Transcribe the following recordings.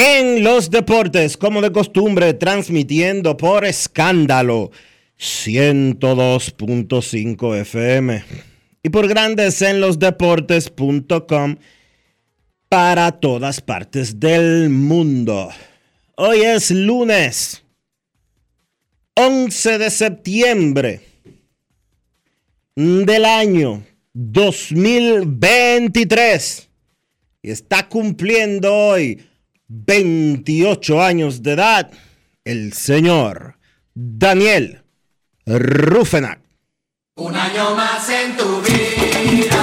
en los Deportes, como de costumbre, transmitiendo por escándalo 102.5 FM y por Grandes en los Deportes.com para todas partes del mundo. Hoy es lunes 11 de septiembre del año 2023 y está cumpliendo hoy 28 años de edad el señor Daniel Rufenac. Un año más en tu vida.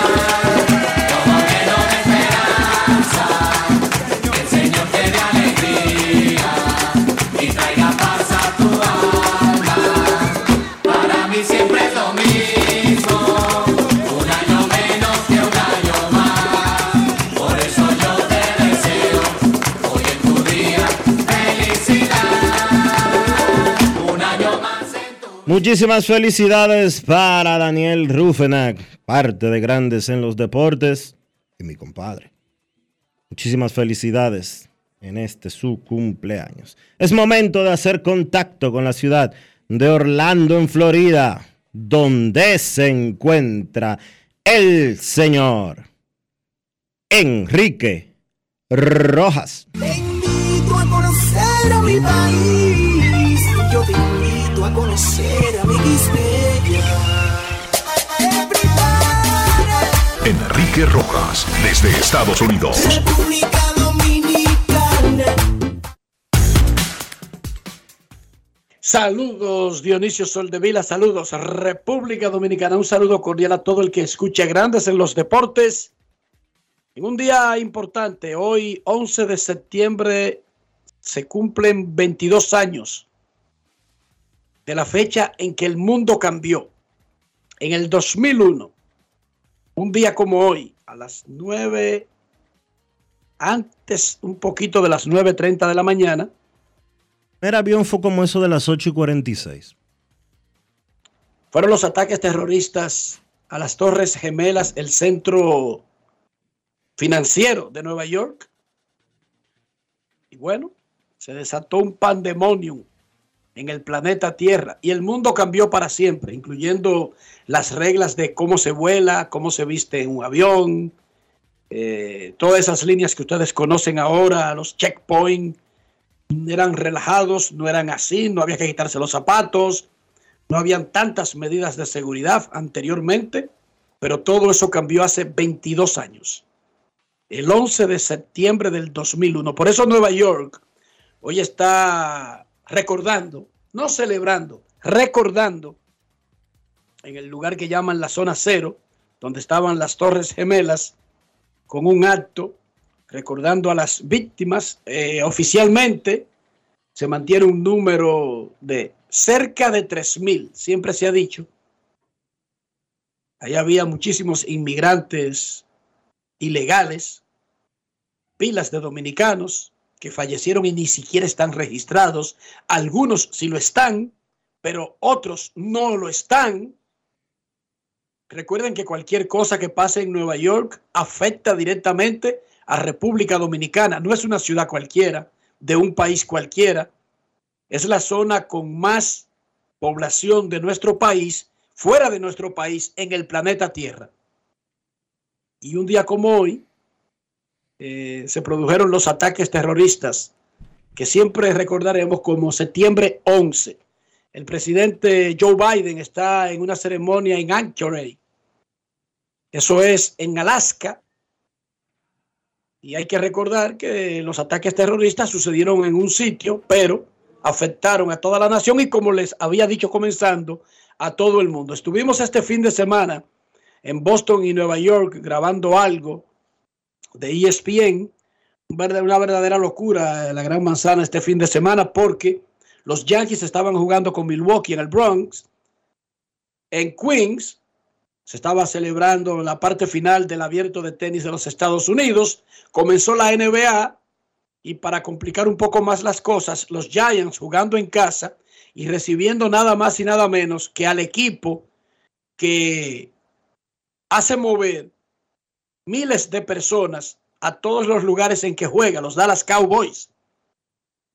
Muchísimas felicidades para Daniel Rufenac, parte de Grandes en los Deportes y mi compadre. Muchísimas felicidades en este su cumpleaños. Es momento de hacer contacto con la ciudad de Orlando, en Florida, donde se encuentra el señor Enrique Rojas. Te a conocer a mi país. A conocer a mi Enrique Rojas, desde Estados Unidos. República Dominicana. Saludos Dionisio Soldevila, saludos República Dominicana, un saludo cordial a todo el que escucha Grandes en los Deportes. En un día importante, hoy 11 de septiembre se cumplen 22 años de la fecha en que el mundo cambió. En el 2001, un día como hoy, a las 9, antes un poquito de las 9.30 de la mañana, El avión fue como eso de las 8 y 46. fueron los ataques terroristas a las Torres Gemelas, el centro financiero de Nueva York. Y bueno, se desató un pandemonium en el planeta Tierra y el mundo cambió para siempre, incluyendo las reglas de cómo se vuela, cómo se viste en un avión, eh, todas esas líneas que ustedes conocen ahora, los checkpoints, eran relajados, no eran así, no había que quitarse los zapatos, no habían tantas medidas de seguridad anteriormente, pero todo eso cambió hace 22 años, el 11 de septiembre del 2001. Por eso Nueva York hoy está recordando, no celebrando, recordando en el lugar que llaman la zona cero, donde estaban las Torres Gemelas, con un acto recordando a las víctimas. Eh, oficialmente se mantiene un número de cerca de 3.000, siempre se ha dicho. Ahí había muchísimos inmigrantes ilegales, pilas de dominicanos que fallecieron y ni siquiera están registrados. Algunos sí lo están, pero otros no lo están. Recuerden que cualquier cosa que pase en Nueva York afecta directamente a República Dominicana. No es una ciudad cualquiera, de un país cualquiera. Es la zona con más población de nuestro país, fuera de nuestro país, en el planeta Tierra. Y un día como hoy, eh, se produjeron los ataques terroristas que siempre recordaremos como septiembre 11. El presidente Joe Biden está en una ceremonia en Anchorage. Eso es en Alaska. Y hay que recordar que los ataques terroristas sucedieron en un sitio, pero afectaron a toda la nación y como les había dicho comenzando, a todo el mundo. Estuvimos este fin de semana en Boston y Nueva York grabando algo de ESPN una verdadera locura la Gran Manzana este fin de semana porque los Yankees estaban jugando con Milwaukee en el Bronx. En Queens se estaba celebrando la parte final del abierto de tenis de los Estados Unidos. Comenzó la NBA y para complicar un poco más las cosas, los Giants jugando en casa y recibiendo nada más y nada menos que al equipo que hace mover miles de personas a todos los lugares en que juega, los Dallas Cowboys.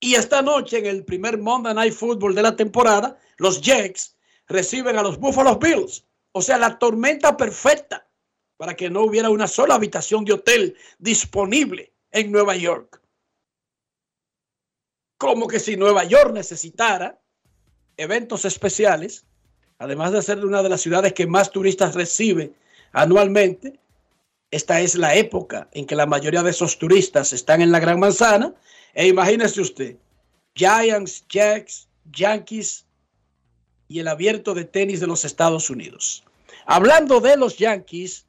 Y esta noche, en el primer Monday Night Football de la temporada, los Jets reciben a los Buffalo Bills. O sea, la tormenta perfecta para que no hubiera una sola habitación de hotel disponible en Nueva York. Como que si Nueva York necesitara eventos especiales, además de ser una de las ciudades que más turistas recibe anualmente, esta es la época en que la mayoría de esos turistas están en la Gran Manzana. E imagínese usted, Giants, Jacks, Yankees y el abierto de tenis de los Estados Unidos. Hablando de los Yankees,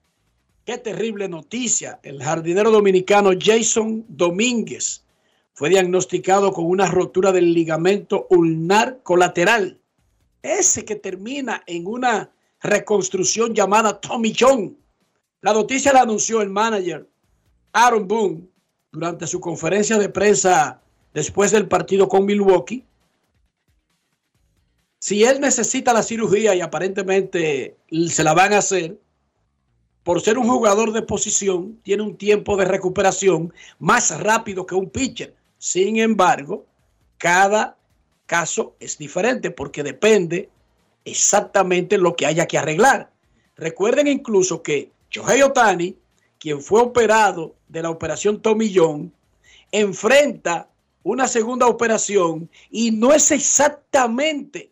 qué terrible noticia. El jardinero dominicano Jason Domínguez fue diagnosticado con una rotura del ligamento ulnar colateral. Ese que termina en una reconstrucción llamada Tommy John la noticia la anunció el manager Aaron Boone durante su conferencia de prensa después del partido con Milwaukee. Si él necesita la cirugía y aparentemente se la van a hacer, por ser un jugador de posición, tiene un tiempo de recuperación más rápido que un pitcher. Sin embargo, cada caso es diferente porque depende exactamente lo que haya que arreglar. Recuerden incluso que Shohei Otani, quien fue operado de la operación John, enfrenta una segunda operación y no es exactamente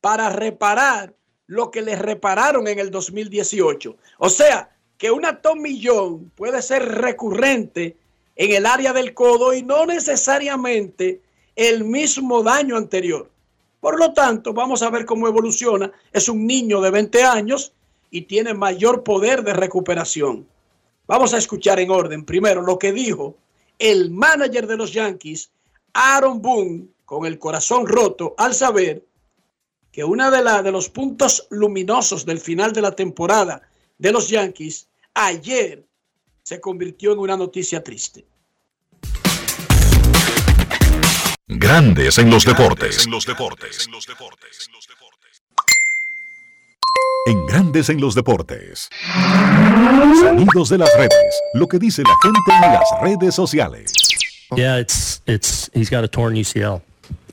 para reparar lo que le repararon en el 2018. O sea, que una John puede ser recurrente en el área del codo y no necesariamente el mismo daño anterior. Por lo tanto, vamos a ver cómo evoluciona. Es un niño de 20 años y tiene mayor poder de recuperación. Vamos a escuchar en orden primero lo que dijo el manager de los Yankees, Aaron Boone, con el corazón roto al saber que uno de, la, de los puntos luminosos del final de la temporada de los Yankees ayer se convirtió en una noticia triste. Grandes en los deportes. En los deportes. en Grandes en los Deportes. Sonidos de las redes. Lo que dice la gente en las redes sociales. Yeah, it's it's he's got a torn UCL.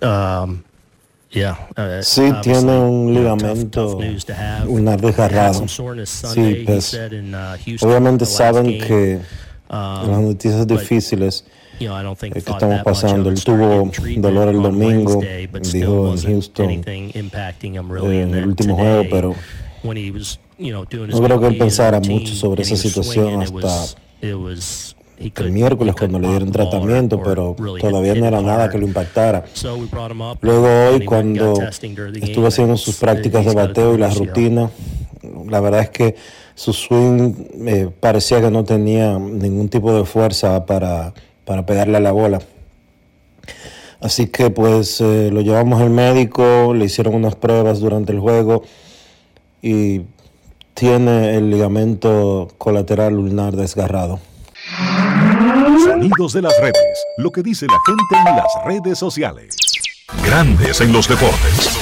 Um, yeah, uh, sí, tiene un ligamento, una desgarrado. Sí, pues, uh, obviamente saben que um, las noticias difíciles estamos pasando. Él tuvo dolor el domingo, dijo en Houston, eh, en el último juego, pero no creo que él pensara mucho sobre esa situación hasta el miércoles cuando le dieron tratamiento, pero todavía no era nada que lo impactara. Luego hoy cuando estuvo haciendo sus prácticas de bateo y la rutina, la verdad es que su swing eh, parecía que no tenía ningún tipo de fuerza para, para pegarle a la bola. Así que pues eh, lo llevamos al médico, le hicieron unas pruebas durante el juego y tiene el ligamento colateral ulnar desgarrado. Sonidos de las redes, lo que dice la gente en las redes sociales. Grandes en los deportes.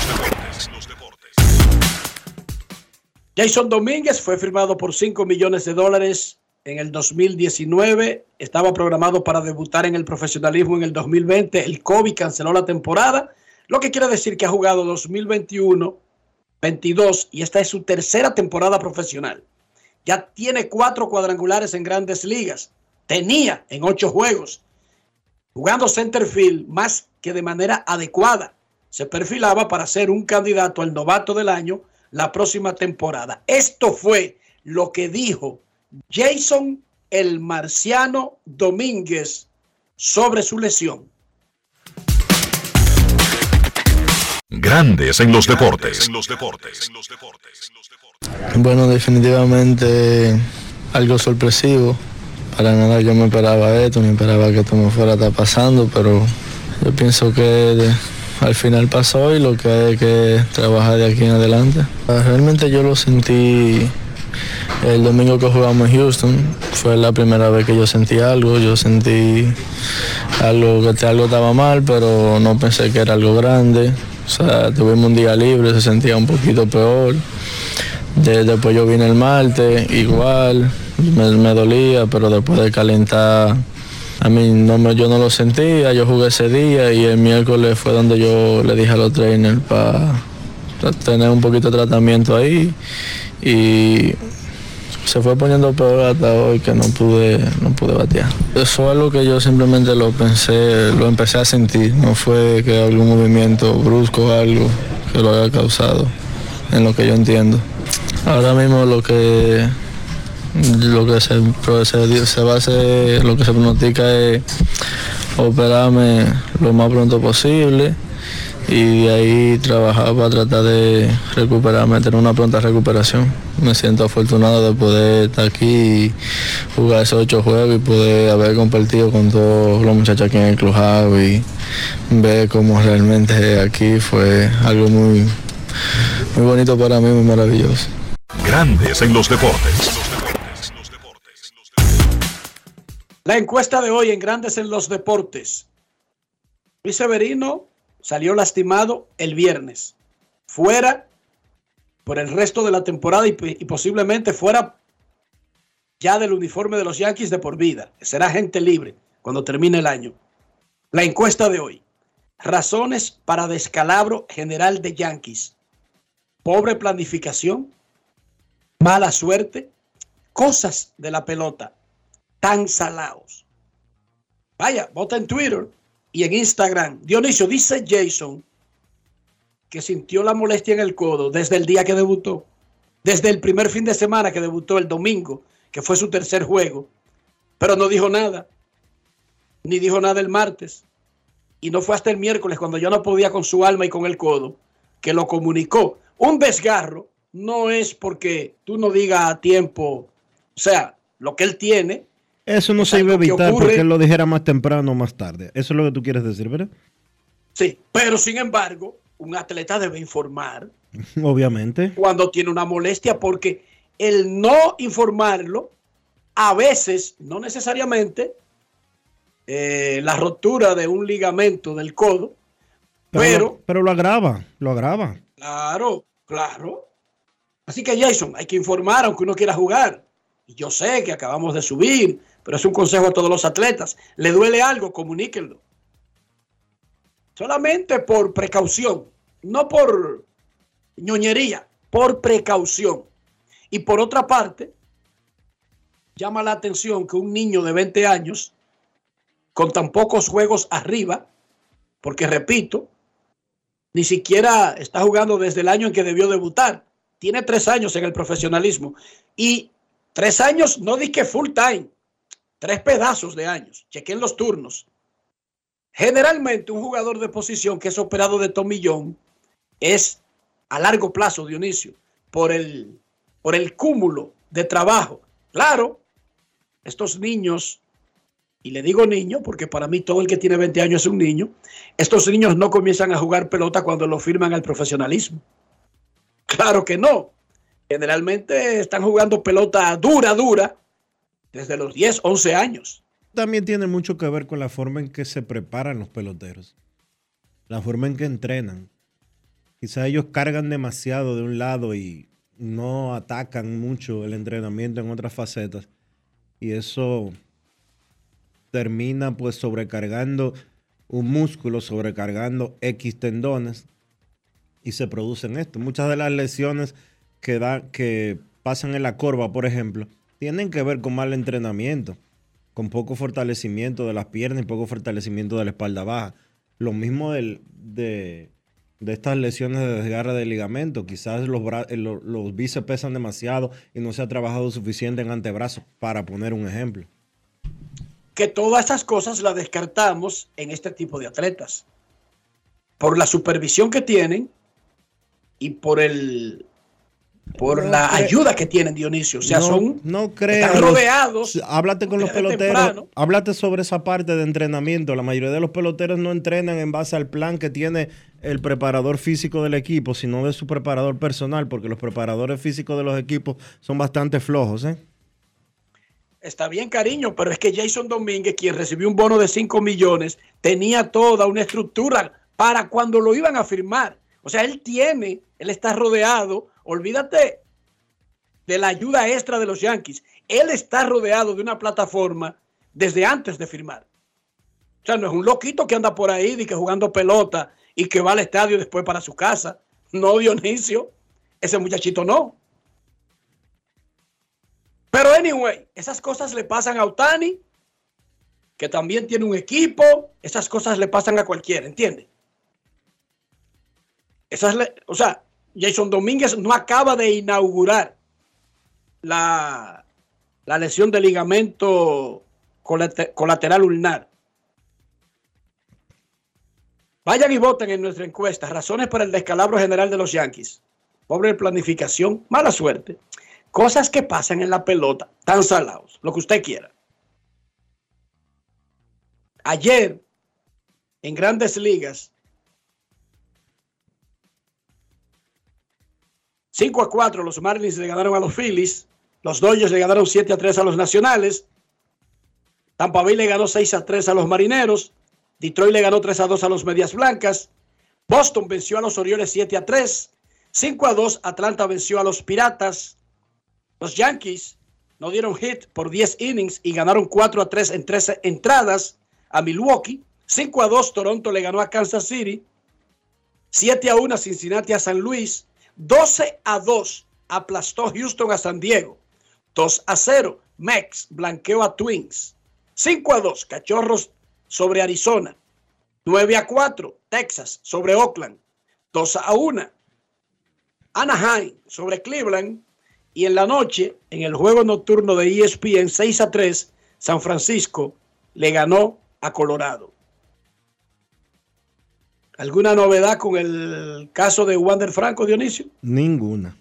Jason Domínguez fue firmado por 5 millones de dólares en el 2019. Estaba programado para debutar en el profesionalismo en el 2020. El COVID canceló la temporada, lo que quiere decir que ha jugado 2021 22 y esta es su tercera temporada profesional. Ya tiene cuatro cuadrangulares en grandes ligas. Tenía en ocho juegos. Jugando centerfield más que de manera adecuada. Se perfilaba para ser un candidato al novato del año la próxima temporada. Esto fue lo que dijo Jason el Marciano Domínguez sobre su lesión. Grandes en los deportes. Bueno, definitivamente algo sorpresivo para nada yo me esperaba esto, ni esperaba que esto me fuera a estar pasando, pero yo pienso que de- al final pasó y lo que hay que trabajar de aquí en adelante. Realmente yo lo sentí el domingo que jugamos en Houston, fue la primera vez que yo sentí algo, yo sentí algo que algo estaba mal, pero no pensé que era algo grande. O sea, tuvimos un día libre, se sentía un poquito peor. De- después yo vine el martes, igual, me, me dolía, pero después de calentar, a mí no me, yo no lo sentía, yo jugué ese día y el miércoles fue donde yo le dije a los trainers para tener un poquito de tratamiento ahí y se fue poniendo peor hasta hoy que no pude, no pude batear. Eso fue algo que yo simplemente lo pensé, lo empecé a sentir, no fue que algún movimiento brusco o algo que lo haya causado, en lo que yo entiendo. Ahora mismo lo que lo que se, se va a hacer, lo que se pronostica es operarme lo más pronto posible y de ahí trabajar para tratar de recuperarme, tener una pronta recuperación. Me siento afortunado de poder estar aquí y jugar esos ocho juegos y poder haber compartido con todos los muchachos aquí en el clubhouse y ver cómo realmente aquí fue algo muy, muy bonito para mí, muy maravilloso. Grandes en los deportes. La encuesta de hoy en Grandes en los Deportes. Luis Severino salió lastimado el viernes. Fuera por el resto de la temporada y, posiblemente fuera ya del uniforme de los Yankees de por vida. Será gente libre cuando termine el año. La encuesta de hoy. Razones para descalabro general de Yankees. Pobre planificación. Mala suerte. Cosas de la pelota tan salados. Vaya, vota en Twitter y en Instagram. Dionisio, dice Jason que sintió la molestia en el codo desde el día que debutó, desde el primer fin de semana que debutó el domingo, que fue su tercer juego, pero no dijo nada, ni dijo nada el martes, y no fue hasta el miércoles cuando ya no podía con su alma y con el codo, que lo comunicó. Un desgarro no es porque tú no digas a tiempo, o sea, lo que él tiene, Eso no Es se iba a evitar porque él lo dijera más temprano o más tarde. Eso es lo que tú quieres decir, ¿verdad? Sí, pero sin embargo, un atleta debe informar Obviamente. cuando tiene una molestia porque el no informarlo, a veces, no necesariamente, eh, la rotura de un ligamento del codo, Pero, pero, lo, pero lo agrava, lo agrava. claro, claro. Así que Jason, hay que informar aunque uno quiera jugar. Y yo sé que acabamos de subir, pero es un consejo a todos los atletas. ¿Le duele algo? Comuníquenlo. Solamente por precaución, no por ñoñería, por precaución. Y por otra parte, llama la atención que un niño de 20 años, con tan pocos juegos arriba, porque repito, ni siquiera está jugando desde el año en que debió debutar. Tiene tres años en el profesionalismo. Y tres años, no di que full time, tres pedazos de años. Chequen los turnos. Generalmente un jugador de posición que es operado de tomillón es a largo plazo, Dionisio, por el, por el cúmulo de trabajo. Claro, estos niños, y le digo niño porque para mí todo el que tiene 20 años es un niño, estos niños no comienzan a jugar pelota cuando lo firman al profesionalismo. Claro que no. Generalmente están jugando pelota dura, dura, desde los 10, 11 años. También tiene mucho que ver con la forma en que se preparan los peloteros. La forma en que entrenan. Quizá ellos cargan demasiado de un lado y no atacan mucho el entrenamiento en otras facetas. Y eso termina pues sobrecargando un músculo, sobrecargando X tendones y se producen esto. Muchas de las lesiones que, da, que pasan en la corva, por ejemplo, tienen que ver con mal entrenamiento, con poco fortalecimiento de las piernas y poco fortalecimiento de la espalda baja. Lo mismo del- de, de estas lesiones de desgarre de ligamento. Quizás los, eh, lo- los bíceps pesan demasiado y no se ha trabajado suficiente en antebrazos, para poner un ejemplo. que todas estas cosas las descartamos en este tipo de atletas. Por la supervisión que tienen y por el por No la ayuda que tienen Dionisio. O sea, no, son no creo. están rodeados. Háblate con los peloteros. temprano. Háblate sobre esa parte de entrenamiento. La mayoría de los peloteros no entrenan en base al plan que tiene el preparador físico del equipo, sino de su preparador personal, porque los preparadores físicos de los equipos son bastante flojos, ¿eh? Está bien, cariño, pero es que Jason Domínguez, quien recibió un bono de 5 millones, tenía toda una estructura para cuando lo iban a firmar. O sea, él tiene, él está rodeado, olvídate de la ayuda extra de los Yankees. Él está rodeado de una plataforma desde antes de firmar. O sea, no es un loquito que anda por ahí y que jugando pelota y que va al estadio después para su casa. No, Dionisio, ese muchachito no. Pero anyway, esas cosas le pasan a Otani, que también tiene un equipo, esas cosas le pasan a cualquiera, ¿entiende? Esas le- o sea, Jason Domínguez no acaba de inaugurar la, la lesión de ligamento colate- colateral ulnar. Vayan y voten en nuestra encuesta. Razones para el descalabro general de los Yankees. Pobre planificación, mala suerte. Cosas que pasan en la pelota, tan salados, lo que usted quiera. Ayer, en grandes ligas, 5 a 4 los Marlins le ganaron a los Phillies, los Dodgers le ganaron 7 a 3 a los Nacionales, Tampa Bay le ganó 6 a 3 a los Marineros, Detroit le ganó 3 a 2 a los Medias Blancas, Boston venció a los Orioles 7 a 3, 5 a 2 Atlanta venció a los Piratas, los Yankees no dieron hit por 10 innings y ganaron 4 a 3 en 13 entradas a Milwaukee. 5 a 2 Toronto le ganó a Kansas City. 7 a 1 Cincinnati a San Luis. 12 a 2 aplastó Houston a San Diego. 2 a 0 Mex blanqueó a Twins. 5 a 2 Cachorros sobre Arizona. 9 a 4 Texas sobre Oakland. 2 a 1 Anaheim sobre Cleveland. Y en la noche, en el juego nocturno de ESPN 6 a 3, San Francisco le ganó a Colorado. ¿Alguna novedad con el caso de Wander Franco, Dionisio? Ninguna.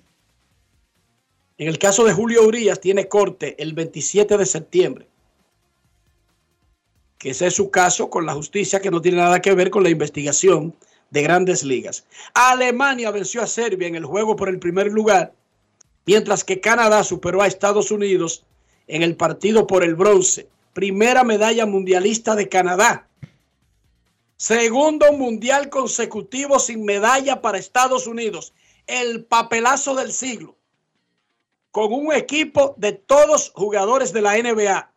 En el caso de Julio Urias, tiene corte el 27 de septiembre. Que ese es su caso con la justicia, que no tiene nada que ver con la investigación de grandes ligas. Alemania venció a Serbia en el juego por el primer lugar, mientras que Canadá superó a Estados Unidos en el partido por el bronce. Primera medalla mundialista de Canadá. Segundo mundial consecutivo sin medalla para Estados Unidos. El papelazo del siglo. Con un equipo de todos jugadores de la NBA.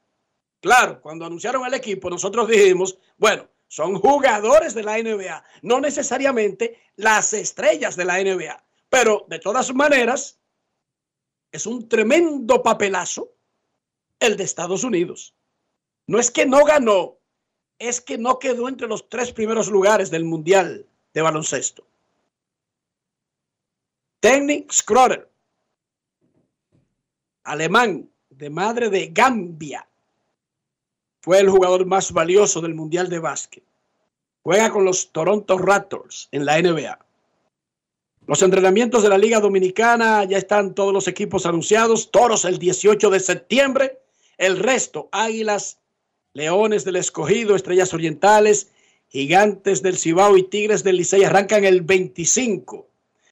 Claro, cuando anunciaron el equipo, nosotros dijimos, bueno, son jugadores de la NBA, no necesariamente las estrellas de la NBA. Pero de todas maneras, es un tremendo papelazo el de Estados Unidos. No es que no ganó, es que no quedó entre los tres primeros lugares del Mundial de baloncesto. Technic Schroeder, alemán de madre de Gambia, fue el jugador más valioso del Mundial de Básquet. Juega con los Toronto Raptors en la NBA. Los entrenamientos de la Liga Dominicana ya están todos los equipos anunciados. Toros el 18 de septiembre. El resto, Águilas, Leones del Escogido, Estrellas Orientales, Gigantes del Cibao y Tigres del Licey arrancan el 25.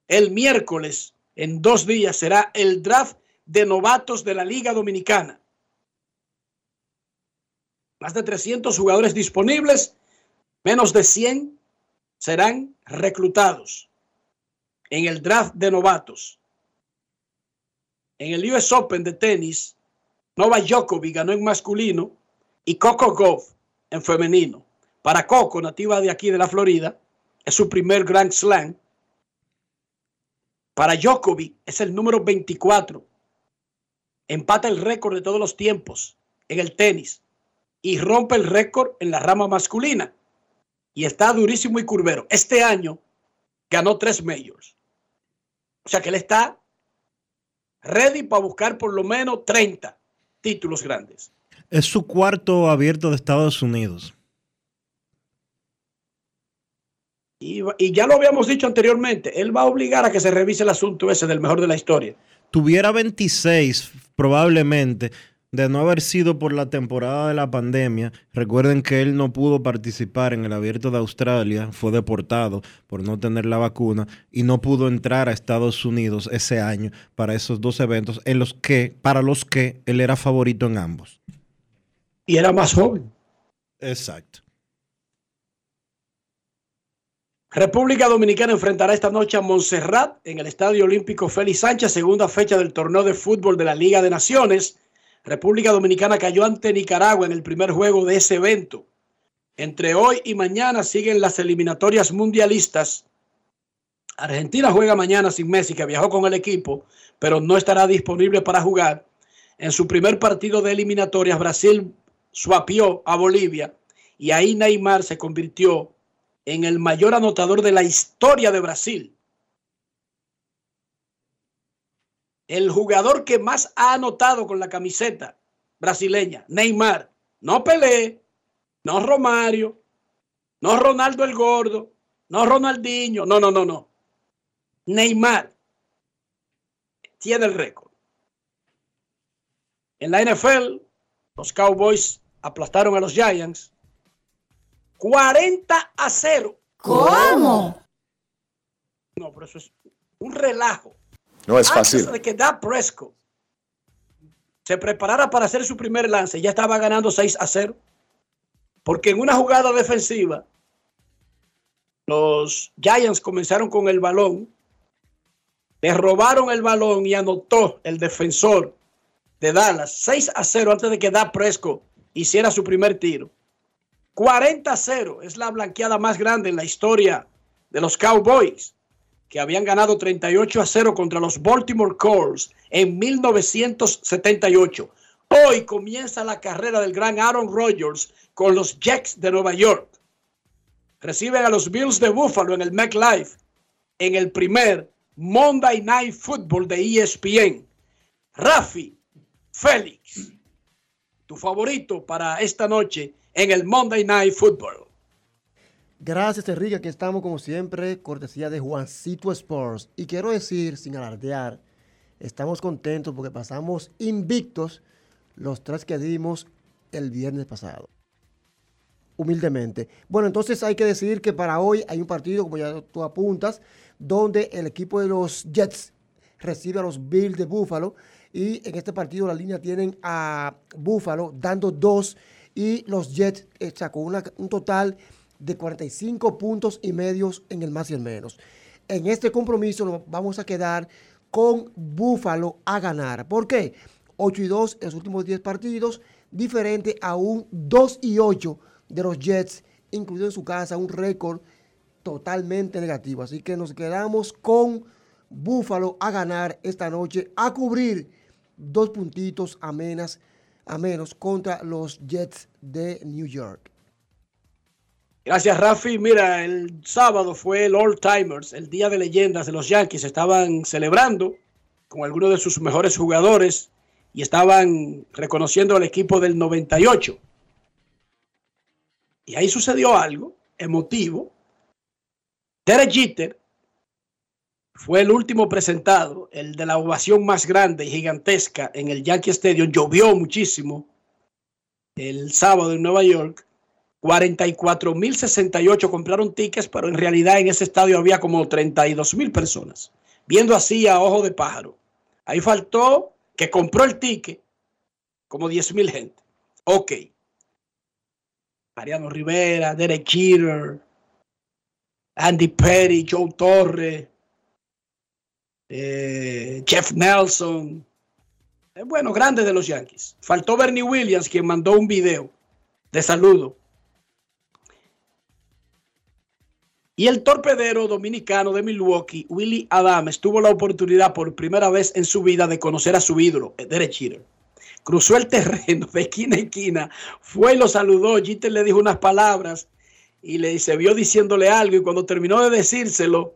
El miércoles, en dos días, será el draft de novatos de la Liga Dominicana. Más de 300 jugadores disponibles, menos de 100 serán reclutados en el draft de novatos. En el US Open de tenis, Nova Djokovic ganó en masculino y Coco Gauff en femenino. Para Coco, nativa de aquí de la Florida, es su primer Grand Slam. Para Djokovic es el número 24. Empata el récord de todos los tiempos en el tenis y rompe el récord en la rama masculina. Y está durísimo y curvero. Este año ganó tres majors. O sea que él está ready para buscar por lo menos 30 títulos grandes. Es su cuarto abierto de Estados Unidos. Y, y, ya lo habíamos dicho anteriormente, él va a obligar a que se revise el asunto ese del mejor de la historia. tuviera 26 probablemente de no haber sido por la temporada de la pandemia. Recuerden que él no pudo participar en el abierto de Australia, fue deportado por no tener la vacuna y no pudo entrar a Estados Unidos ese año para esos dos eventos en los que para los que él era favorito en ambos. Y era más joven. Exacto. República Dominicana enfrentará esta noche a Montserrat en el Estadio Olímpico Félix Sánchez, segunda fecha del torneo de fútbol de la Liga de Naciones. República Dominicana cayó ante Nicaragua en el primer juego de ese evento. Entre hoy y mañana siguen las eliminatorias mundialistas. Argentina juega mañana sin Messi, que viajó con el equipo, pero no estará disponible para jugar. En su primer partido de eliminatorias, Brasil suapió a Bolivia y ahí Neymar se convirtió en el mayor anotador de la historia de Brasil. El jugador que más ha anotado con la camiseta brasileña, Neymar. No Pelé, no Romario, no Ronaldo el Gordo, no Ronaldinho, no, no, no, no. Neymar tiene el récord. En la NFL, los Cowboys aplastaron a los Giants 40 a 0. ¿Cómo? No, pero eso es un relajo. No es Antes fácil. de que Dak Prescott se preparara para hacer su primer lance, ya estaba ganando 6 a 0. Porque en una jugada defensiva, los Giants comenzaron con el balón, le robaron el balón y anotó el defensor de Dallas 6 a 0 antes de que Dak Prescott hiciera su primer tiro. 40 a 0 es la blanqueada más grande en la historia de los Cowboys, que habían ganado 38 a 0 contra los Baltimore Colts en 1978. Hoy comienza la carrera del gran Aaron Rodgers con los Jets de Nueva York. Reciben a los Bills de Buffalo en el MetLife en el primer Monday Night Football de ESPN. Rafi, Félix, tu favorito para esta noche en el Monday Night Football. Gracias, Enrique. Aquí estamos, como siempre, cortesía de Juancito Sports. Y quiero decir, sin alardear, estamos contentos porque pasamos invictos los tres que dimos el viernes pasado. Humildemente. Bueno, entonces hay que decir que para hoy hay un partido, como ya tú apuntas, donde el equipo de los Jets recibe a los Bills de Buffalo. Y en este partido la línea tienen a Buffalo dando dos y los Jets eh, sacó un total de 45 puntos y medios en el más y el menos. En este compromiso nos vamos a quedar con Buffalo a ganar. ¿Por qué? 8 y 2 en los últimos 10 partidos, diferente a un 2 y 8 de los Jets, incluido en su casa un récord totalmente negativo. Así que nos quedamos con Buffalo a ganar esta noche, a cubrir dos puntitos a menos, contra los Jets de New York. Gracias, Rafi. Mira, el sábado fue el All Timers, el día de leyendas de los Yankees. Estaban celebrando con algunos de sus mejores jugadores y estaban reconociendo al equipo del 98. Y ahí sucedió algo emotivo. Derek Jeter fue el último presentado, el de la ovación más grande y gigantesca en el Yankee Stadium. Llovió muchísimo el sábado en Nueva York. 44.068 compraron tickets, pero en realidad en ese estadio había como 32.000 personas, viendo así a ojo de pájaro. Ahí faltó que compró el ticket como 10.000 gente. Ok. Mariano Rivera, Derek Jeter, Andy Perry, Joe Torre, eh, Jeff Nelson. Eh, bueno, grande de los Yankees. Faltó Bernie Williams, quien mandó un video de saludo. Y el torpedero dominicano de Milwaukee, Willie Adams, tuvo la oportunidad por primera vez en su vida de conocer a su ídolo, Derek Jeter. Cruzó el terreno de esquina a esquina, fue y lo saludó. Jeter le dijo unas palabras y le se vio diciéndole algo. Y cuando terminó de decírselo,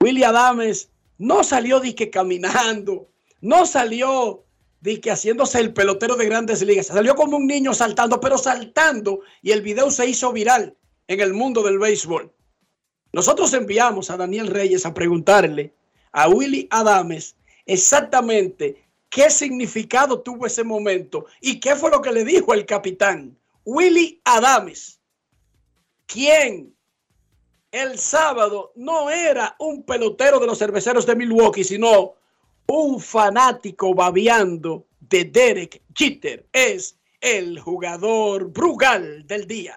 Willie Adams no salió disque caminando, no salió disque haciéndose el pelotero de grandes ligas. Salió como un niño saltando, pero saltando. Y el video se hizo viral en el mundo del béisbol. Nosotros enviamos a Daniel Reyes a preguntarle a Willy Adames exactamente qué significado tuvo ese momento y qué fue lo que le dijo el capitán Willy Adames, quien el sábado no era un pelotero de los cerveceros de Milwaukee, sino un fanático babeando de Derek Jeter. Es el jugador Brugal del día.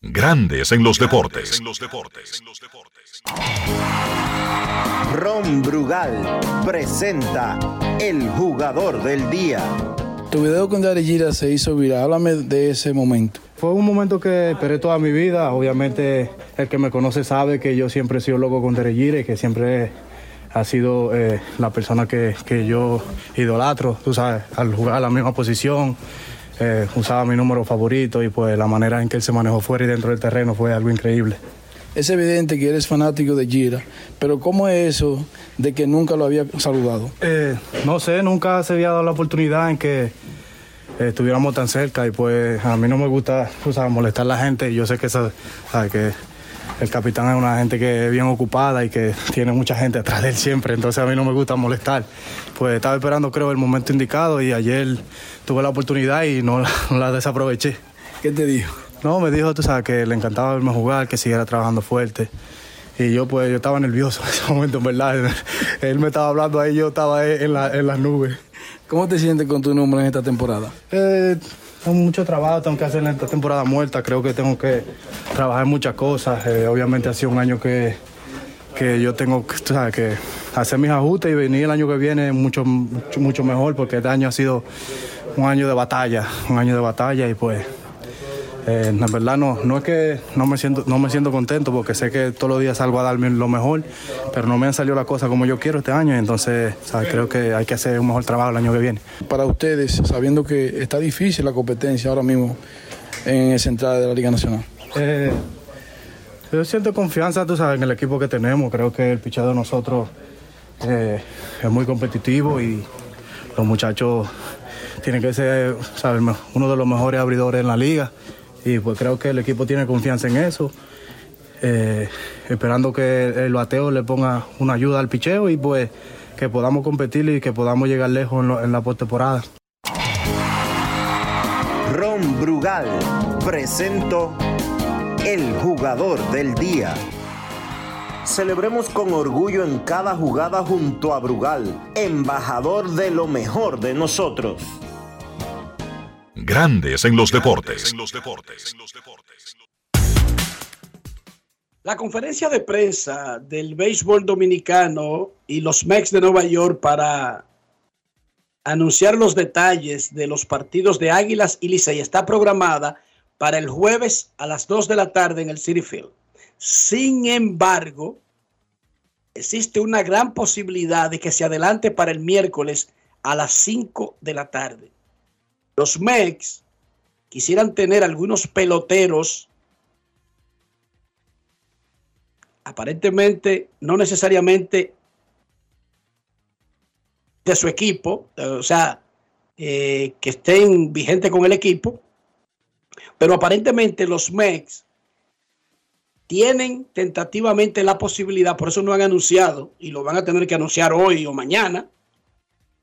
Grandes en los deportes. Ron Brugal presenta el jugador del día. Tu video con Derek Jeter se hizo viral. Háblame de ese momento. Fue un momento que esperé toda mi vida. Obviamente, el que me conoce sabe que yo siempre he sido loco con Derek Jeter, que siempre ha sido eh, la persona que, que, yo idolatro, tú sabes, al jugar la misma posición, eh, usaba mi número favorito y pues la manera en que él se manejó fuera y dentro del terreno fue algo increíble. Es evidente que eres fanático de Gira, pero ¿cómo es eso de que nunca lo había saludado? Eh, no sé, nunca se había dado la oportunidad en que eh, estuviéramos tan cerca y pues a mí no me gusta sabes, molestar a la gente y yo sé que, el capitán es una gente que es bien ocupada y que tiene mucha gente atrás de él siempre, entonces a mí no me gusta molestar. Pues estaba esperando creo el momento indicado y ayer tuve la oportunidad y no la, no la desaproveché. ¿Qué te dijo? No, me dijo, tú sabes, que le encantaba verme jugar, que siguiera trabajando fuerte. Y yo pues yo estaba nervioso en ese momento, en verdad. Él me estaba hablando ahí, yo estaba en, la, en las nubes. ¿Cómo te sientes con tu número en esta temporada? Eh, tengo mucho trabajo, tengo que hacer en esta temporada muerta, creo que tengo que trabajar muchas cosas. Eh, obviamente ha sido un año que, que yo tengo que hacer mis ajustes y venir el año que viene mucho, mucho mejor porque este año ha sido un año de batalla, un año de batalla y pues eh, en verdad no, no es que no me siento no me siento contento porque sé que todos los días salgo a darme lo mejor, pero no me han salido las cosas como yo quiero este año, entonces creo que hay que hacer un mejor trabajo el año que viene. Para ustedes, sabiendo que está difícil la competencia ahora mismo en el central de la Liga Nacional. Eh, yo siento confianza, tú sabes, en el equipo que tenemos. Creo que el pichado de nosotros eh, es muy competitivo y los muchachos tienen que ser, ¿sabes? uno de los mejores abridores en la liga y pues creo que el equipo tiene confianza en eso. Eh, esperando que el bateo le ponga una ayuda al picheo y pues que podamos competir y que podamos llegar lejos en, en la postemporada. Ron Brugal presento el jugador del día. Celebremos con orgullo en cada jugada junto a Brugal, embajador de lo mejor de nosotros. Grandes en los deportes. La conferencia de prensa del béisbol dominicano y los Mex de Nueva York para anunciar los detalles de los partidos de Águilas y Licey está programada para el jueves a las 2 de la tarde en el City Field. Sin embargo, existe una gran posibilidad de que se adelante para el miércoles a las 5 de la tarde los Mex quisieran tener algunos peloteros, aparentemente no necesariamente de su equipo, o sea, eh, que estén vigentes con el equipo, pero aparentemente los Mex tienen tentativamente la posibilidad, por eso no han anunciado y lo van a tener que anunciar hoy o mañana,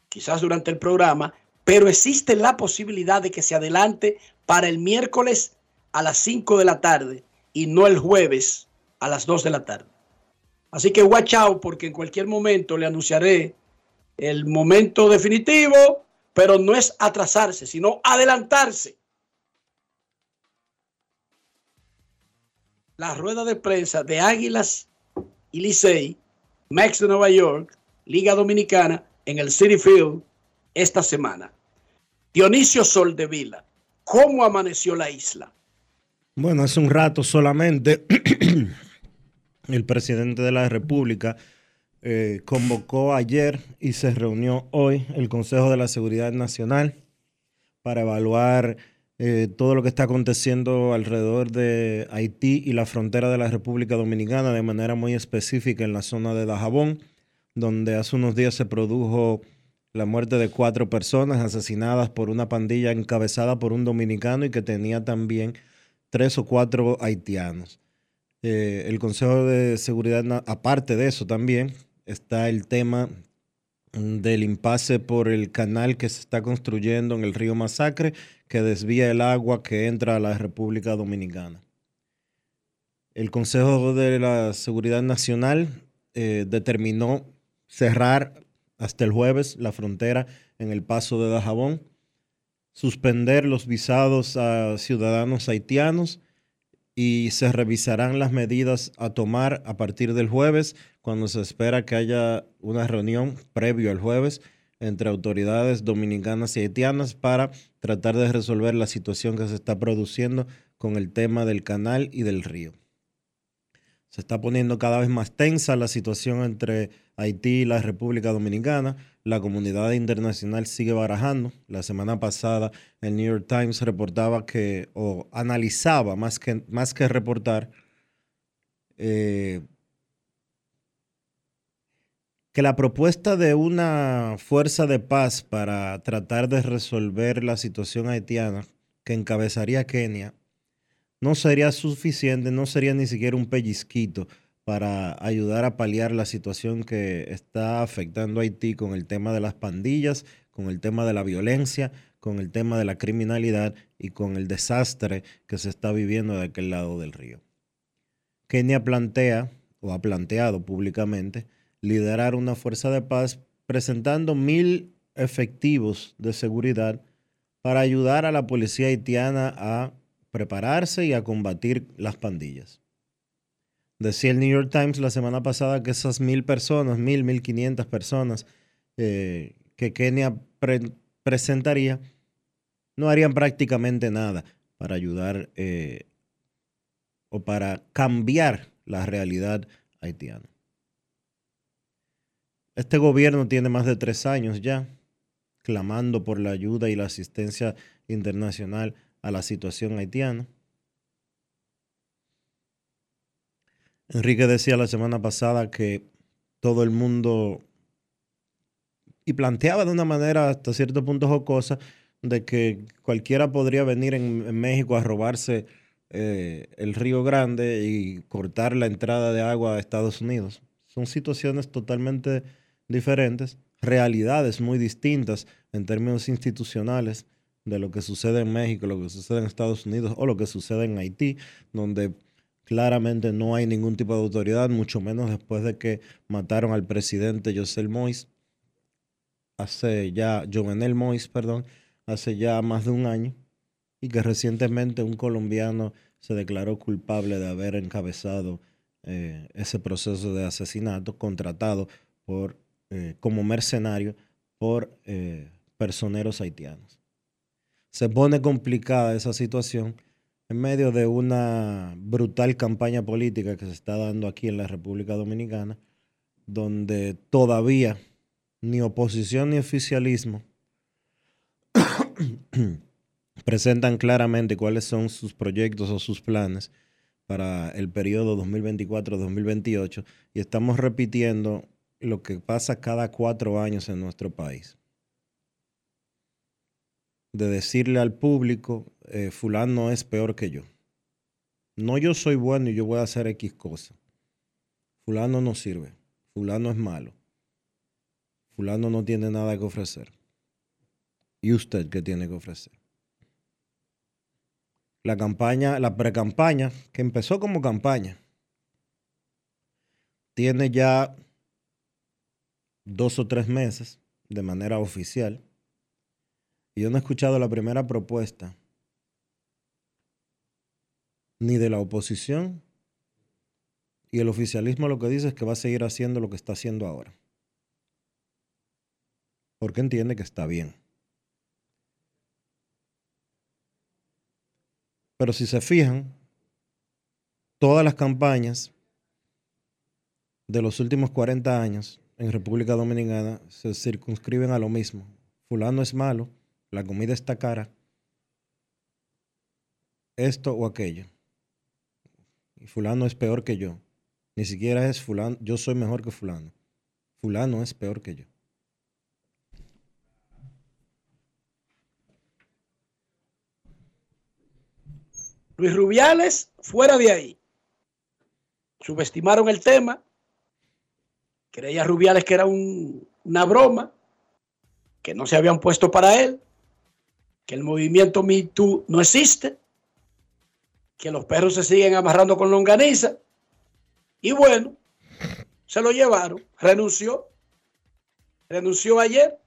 quizás durante el programa, pero existe la posibilidad de que se adelante para el miércoles a las 5 de la tarde y no el jueves a las 2 de la tarde. Así que watch out porque en cualquier momento le anunciaré el momento definitivo, pero no es atrasarse, sino adelantarse. La rueda de prensa de Águilas y Licey, Max de Nueva York, Liga Dominicana, en el City Field esta semana. Dionisio Soldevila, ¿cómo amaneció la isla? Bueno, hace un rato solamente el presidente de la República eh, convocó ayer y se reunió hoy el Consejo de la Seguridad Nacional para evaluar eh, todo lo que está aconteciendo alrededor de Haití y la frontera de la República Dominicana de manera muy específica en la zona de Dajabón, donde hace unos días se produjo la muerte de cuatro personas asesinadas por una pandilla encabezada por un dominicano y que tenía también tres o cuatro haitianos. Eh, el Consejo de Seguridad, aparte de eso también, está el tema del impasse por el canal que se está construyendo en el río Masacre, que desvía el agua que entra a la República Dominicana. El Consejo de la Seguridad Nacional eh, determinó cerrar hasta el jueves la frontera en el paso de Dajabón, suspender los visados a ciudadanos haitianos y se revisarán las medidas a tomar a partir del jueves, cuando se espera que haya una reunión previo al jueves entre autoridades dominicanas y haitianas para tratar de resolver la situación que se está produciendo con el tema del canal y del río. Se está poniendo cada vez más tensa la situación entre Haití y la República Dominicana. La comunidad internacional sigue barajando. La semana pasada el New York Times reportaba que, o analizaba más que, más que reportar, eh, que la propuesta de una fuerza de paz para tratar de resolver la situación haitiana que encabezaría Kenia no sería suficiente, no sería ni siquiera un pellizquito para ayudar a paliar la situación que está afectando a Haití con el tema de las pandillas, con el tema de la violencia, con el tema de la criminalidad y con el desastre que se está viviendo de aquel lado del río. Kenia plantea, o ha planteado públicamente, liderar una fuerza de paz presentando mil efectivos de seguridad para ayudar a la policía haitiana a prepararse y a combatir las pandillas. Decía el New York Times la semana pasada que esas mil personas, mil, mil quinientas personas eh, que Kenia presentaría, no harían prácticamente nada para ayudar eh, o para cambiar la realidad haitiana. Este gobierno tiene más de tres años ya clamando por la ayuda y la asistencia internacional a la situación haitiana. Enrique decía la semana pasada que todo el mundo, y planteaba de una manera hasta cierto punto jocosa, de que cualquiera podría venir en, México a robarse eh, el Río Grande y cortar la entrada de agua a Estados Unidos. Son situaciones totalmente diferentes, realidades muy distintas en términos institucionales de lo que sucede en México, lo que sucede en Estados Unidos o lo que sucede en Haití, donde claramente no hay ningún tipo de autoridad, mucho menos después de que mataron al presidente José Mois, hace ya, Jovenel Mois, perdón, hace ya más de un año, y que recientemente un colombiano se declaró culpable de haber encabezado eh, ese proceso de asesinato contratado por, eh, como mercenario por eh, personeros haitianos se pone complicada esa situación en medio de una brutal campaña política que se está dando aquí en la República Dominicana, donde todavía ni oposición ni oficialismo presentan claramente cuáles son sus proyectos o sus planes para el periodo 2024-2028 y estamos repitiendo lo que pasa cada cuatro años en nuestro país de decirle al público, eh, fulano es peor que yo. No yo soy bueno y yo voy a hacer X cosa. Fulano no sirve. Fulano es malo. Fulano no tiene nada que ofrecer. ¿Y usted qué tiene que ofrecer? La campaña, la pre-campaña, que empezó como campaña, tiene ya dos o tres meses de manera oficial yo no he escuchado la primera propuesta ni de la oposición y el oficialismo lo que dice es que va a seguir haciendo lo que está haciendo ahora. Porque entiende que está bien. Pero si se fijan, todas las campañas de los últimos 40 años en República Dominicana se circunscriben a lo mismo. Fulano es malo, la comida está cara, esto o aquello. Y fulano es peor que yo. Ni siquiera es fulano, yo soy mejor que fulano. Fulano es peor que yo. Luis Rubiales, fuera de ahí. Subestimaron el tema. Creía Rubiales que era un- una broma, que no se habían puesto para él, que el movimiento Me Too no existe, que los perros se siguen amarrando con longaniza. Y bueno, se lo llevaron, renunció, renunció ayer.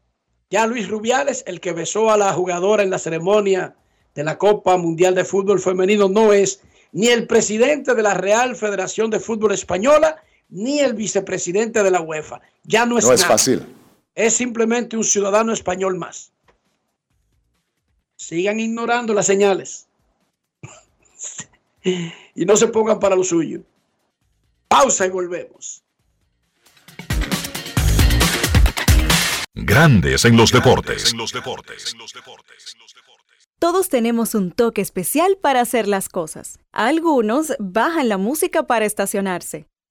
Ya Luis Rubiales, el que besó a la jugadora en la ceremonia de la Copa Mundial de Fútbol Femenino, no es ni el presidente de la Real Federación de Fútbol Española, ni el vicepresidente de la UEFA. Ya no es No es fácil. Es simplemente un ciudadano español más. Sigan ignorando las señales. y no se pongan para lo suyo. Pausa y volvemos. Grandes en los deportes. Todos tenemos un toque especial para hacer las cosas. Algunos bajan la música para estacionarse.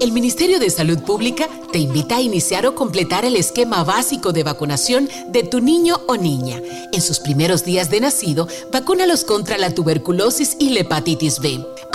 El Ministerio de Salud Pública te invita a iniciar o completar el esquema básico de vacunación de tu niño o niña. En sus primeros días de nacido, vacúnalos contra la tuberculosis y la hepatitis B.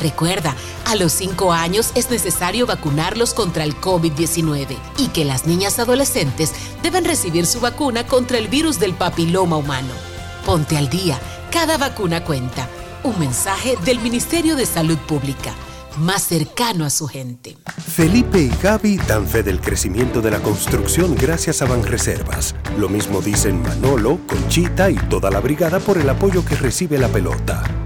Recuerda, a los 5 años es necesario vacunarlos contra el COVID-19 y que las niñas adolescentes deben recibir su vacuna contra el virus del papiloma humano. Ponte al día, cada vacuna cuenta. Un mensaje del Ministerio de Salud Pública, más cercano a su gente. Felipe y Gaby dan fe del crecimiento de la construcción gracias a Banreservas. Lo mismo dicen Manolo, Conchita y toda la brigada por el apoyo que recibe la pelota.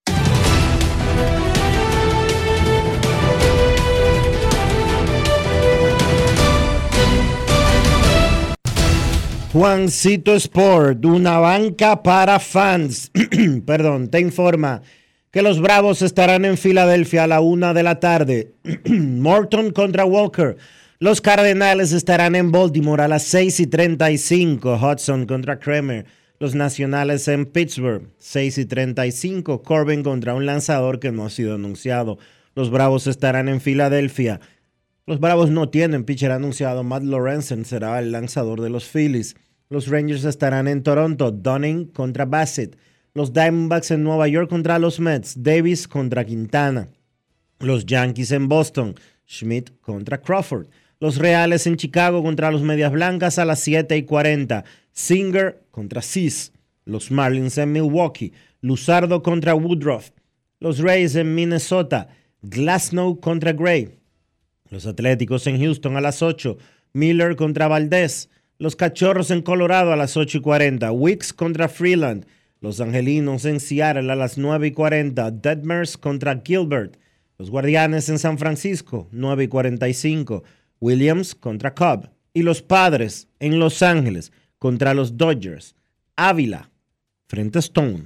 Juancito Sport, una banca para fans, perdón, te informa que los Bravos estarán en Filadelfia a la una de la tarde. Morton contra Walker. Los Cardenales estarán en Baltimore a las 6 y 35. Hudson contra Kramer. Los Nacionales en Pittsburgh, 6 y 35. Corbin contra un lanzador que no ha sido anunciado. Los Bravos estarán en Filadelfia. Los Bravos no tienen pitcher anunciado. Matt Lorenzen será el lanzador de los Phillies. Los Rangers estarán en Toronto. Dunning contra Bassett. Los Diamondbacks en Nueva York contra los Mets. Davis contra Quintana. Los Yankees en Boston. Schmidt contra Crawford. Los Reales en Chicago contra los Medias Blancas a las 7 y 40. Singer contra Cis. Los Marlins en Milwaukee. Luzardo contra Woodruff. Los Rays en Minnesota. Glasnow contra Gray. Los Atléticos en Houston a las 8. Miller contra Valdés. Los Cachorros en Colorado a las 8 y 40. Wicks contra Freeland. Los Angelinos en Seattle a las 9 y 40. Detmers contra Gilbert. Los Guardianes en San Francisco, 9 y 45. Williams contra Cobb. Y los Padres en Los Ángeles contra los Dodgers. Ávila frente a Stone.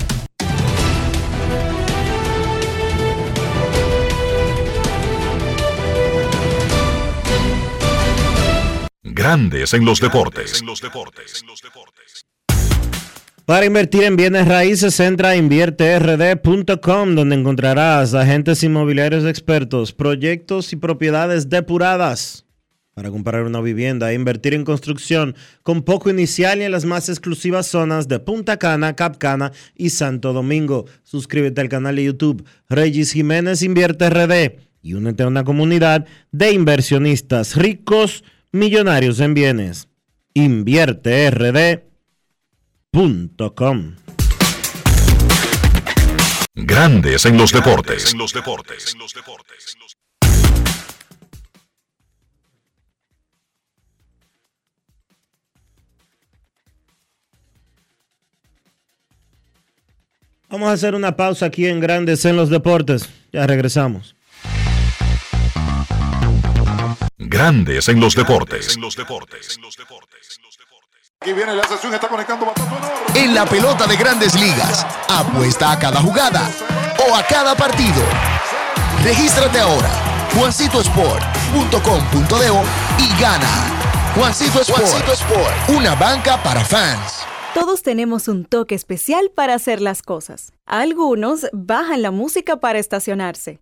Grandes en los deportes. Para invertir en bienes raíces, entra a invierterd.com, donde encontrarás agentes inmobiliarios expertos, proyectos y propiedades depuradas para comprar una vivienda e invertir en construcción con poco inicial y en las más exclusivas zonas de Punta Cana, Capcana y Santo Domingo. Suscríbete al canal de YouTube Regis Jiménez Invierte RD y únete a una comunidad de inversionistas ricos Millonarios en Bienes. InvierteRD.com. Grandes en los deportes. Vamos a hacer una pausa aquí en Grandes en los Deportes. Ya regresamos. Grandes en los deportes. Aquí viene la sesión, está conectando En la pelota de grandes ligas, apuesta a cada jugada o a cada partido. Regístrate ahora, juancitosport.com.de y gana. Juancito Sport, Juancito Sport, una banca para fans. Todos tenemos un toque especial para hacer las cosas. Algunos bajan la música para estacionarse.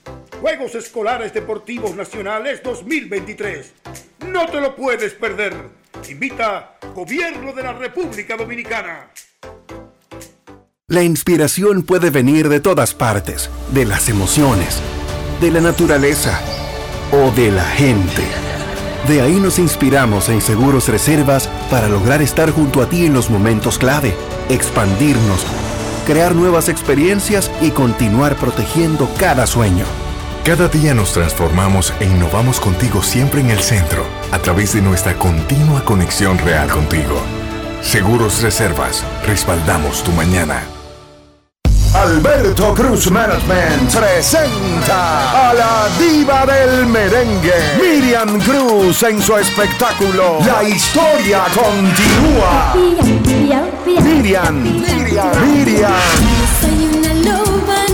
Juegos Escolares Deportivos Nacionales 2023. No te lo puedes perder. Invita Gobierno de la República Dominicana. La inspiración puede venir de todas partes, de las emociones, de la naturaleza o de la gente. De ahí nos inspiramos en Seguros Reservas para lograr estar junto a ti en los momentos clave, expandirnos, crear nuevas experiencias y continuar protegiendo cada sueño. Cada día nos transformamos e innovamos contigo siempre en el centro, a través de nuestra continua conexión real contigo. Seguros Reservas, respaldamos tu mañana. Alberto Cruz Management presenta a la diva del merengue, Miriam Cruz en su espectáculo La historia continúa. Miriam, Miriam, Miriam. Miriam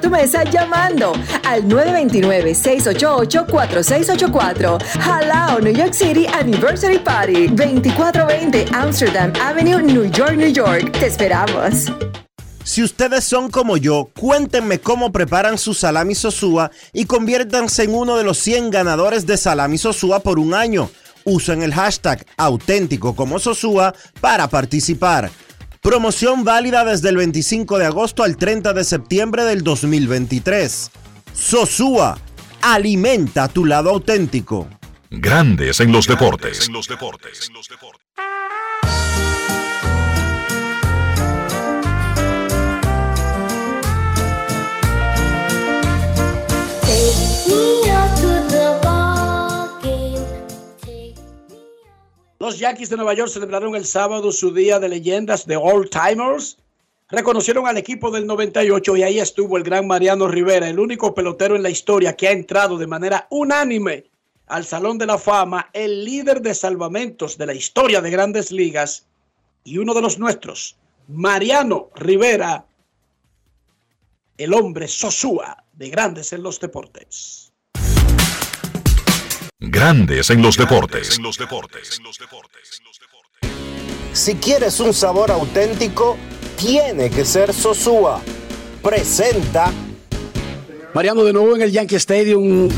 tu mesa llamando al 929-688-4684. Halao New York City Anniversary Party 2420 Amsterdam Avenue, New York, New York. Te esperamos. Si ustedes son como yo, cuéntenme cómo preparan su salami sosúa y conviértanse en uno de los 100 ganadores de salami sosúa por un año. Usen el hashtag auténtico como sosúa para participar. Promoción válida desde el 25 de agosto al 30 de septiembre del 2023. Sosúa, alimenta tu lado auténtico. Grandes en los deportes. Los Yankees de Nueva York celebraron el sábado su día de leyendas de All Timers. Reconocieron al equipo del 98 y ahí estuvo el gran Mariano Rivera, el único pelotero en la historia que ha entrado de manera unánime al Salón de la Fama, el líder de salvamentos de la historia de grandes ligas y uno de los nuestros, Mariano Rivera, el hombre Sosúa de grandes en los deportes. Grandes en los deportes. Si quieres un sabor auténtico, tiene que ser Sosúa. Presenta. Mariano, de nuevo en el Yankee Stadium.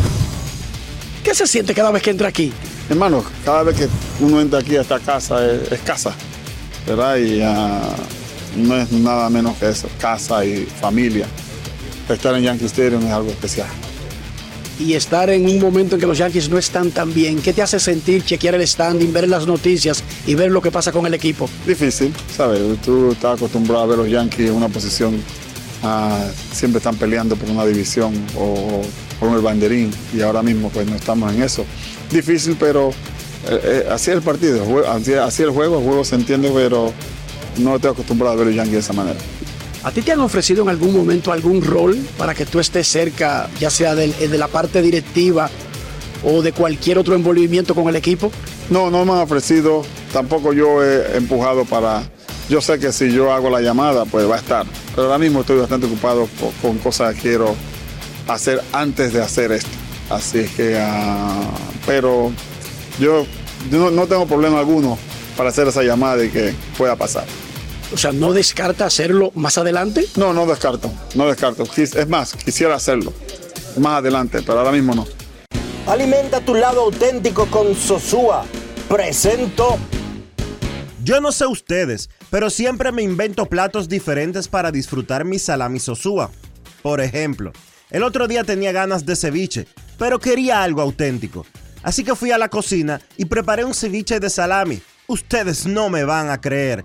¿Qué se siente cada vez que entra aquí? Hermano, cada vez que uno entra aquí a esta casa es, es casa, ¿verdad? Y ah, no es nada menos que eso, casa y familia. Estar en Yankee Stadium es algo especial. Y estar en un momento en que los Yankees no están tan bien? ¿Qué te hace sentir chequear el standing, ver las noticias y ver lo que pasa con el equipo? Difícil, ¿sabes? Tú estás acostumbrado a ver los Yankees en una posición, ah, siempre están peleando por una división o por el banderín y ahora mismo pues no estamos en eso. Difícil, pero eh, eh, así es el partido, así, así el juego, el juego se entiende, pero no estoy acostumbrado a ver los Yankees de esa manera. ¿A ti te han ofrecido en algún momento algún rol para que tú estés cerca, ya sea eh, de, la parte directiva o de cualquier otro envolvimiento con el equipo? No, no me han ofrecido, tampoco yo he empujado para... Yo sé que si yo hago la llamada, pues va a estar. Pero ahora mismo estoy bastante ocupado co- con, cosas que quiero hacer antes de hacer esto. Así que, ah, pero yo, no tengo problema alguno para hacer esa llamada y que pueda pasar. O sea, ¿no descarta hacerlo más adelante? No, no descarto, no descarto. Es más, quisiera hacerlo más adelante, pero ahora mismo no. Alimenta tu lado auténtico con Sosúa. Presento. Yo no sé ustedes, pero siempre me invento platos diferentes para disfrutar mi salami sosúa. Por ejemplo, el otro día tenía ganas de ceviche, pero quería algo auténtico. Así que fui a la cocina y preparé un ceviche de salami. Ustedes no me van a creer.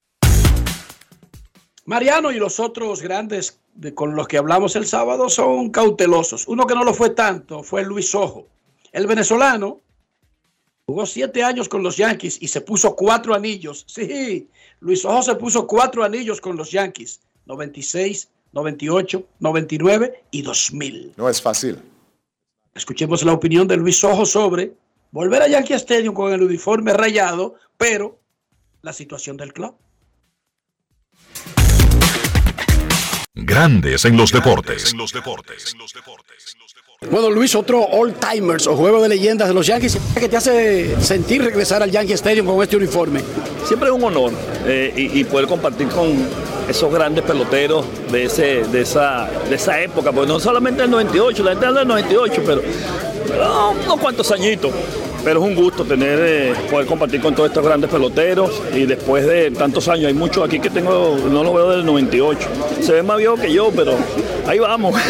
Mariano y los otros grandes de- con los que hablamos el sábado son cautelosos. Uno que no lo fue tanto fue Luis Ojo. El venezolano jugó siete años con los Yankees y se puso cuatro anillos. Sí, Luis Ojo se puso cuatro anillos con los Yankees. 96, 98, 99 y 2000. No es fácil. Escuchemos la opinión de Luis Ojo sobre volver a Yankee Stadium con el uniforme rayado, pero la situación del club. Grandes en los deportes. Bueno, Luis, otro All Timers o juego de leyendas de los Yankees que te hace sentir regresar al Yankee Stadium con este uniforme. Siempre es un honor eh, y, y poder compartir con esos grandes peloteros de, ese, de, esa, de esa época, porque no solamente el 98, la gente habla del 98, pero, pero unos cuantos añitos. Pero es un gusto tener, eh, poder compartir con todos estos grandes peloteros y después de tantos años, hay muchos aquí que tengo, no lo veo del 98. Se ve más viejo que yo, pero ahí vamos.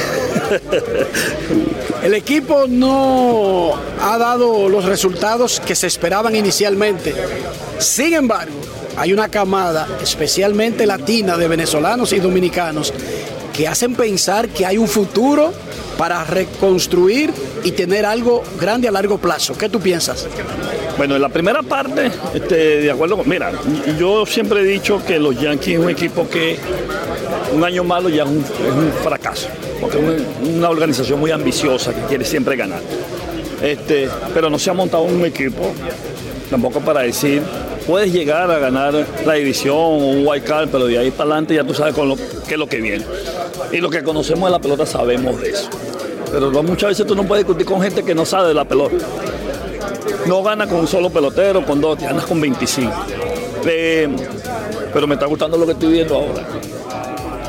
El equipo no ha dado los resultados que se esperaban inicialmente. Sin embargo, hay una camada, especialmente latina, de venezolanos y dominicanos, que hacen pensar que hay un futuro para reconstruir y tener algo grande a largo plazo. ¿Qué tú piensas? Bueno, en la primera parte, este, de acuerdo con. Mira, yo siempre he dicho que los Yankees es un equipo que un año malo ya es un, fracaso, porque es una, una organización muy ambiciosa que quiere siempre ganar. Este, pero no se ha montado un equipo tampoco para decir, puedes llegar a ganar la división o un wild card, pero de ahí para adelante ya tú sabes con lo, qué es lo que viene. Y lo que conocemos de la pelota sabemos de eso. Pero muchas veces tú no puedes discutir con gente que no sabe de la pelota. No gana con un solo pelotero, con dos, ganas con 25. Eh, pero me está gustando lo que estoy viendo ahora.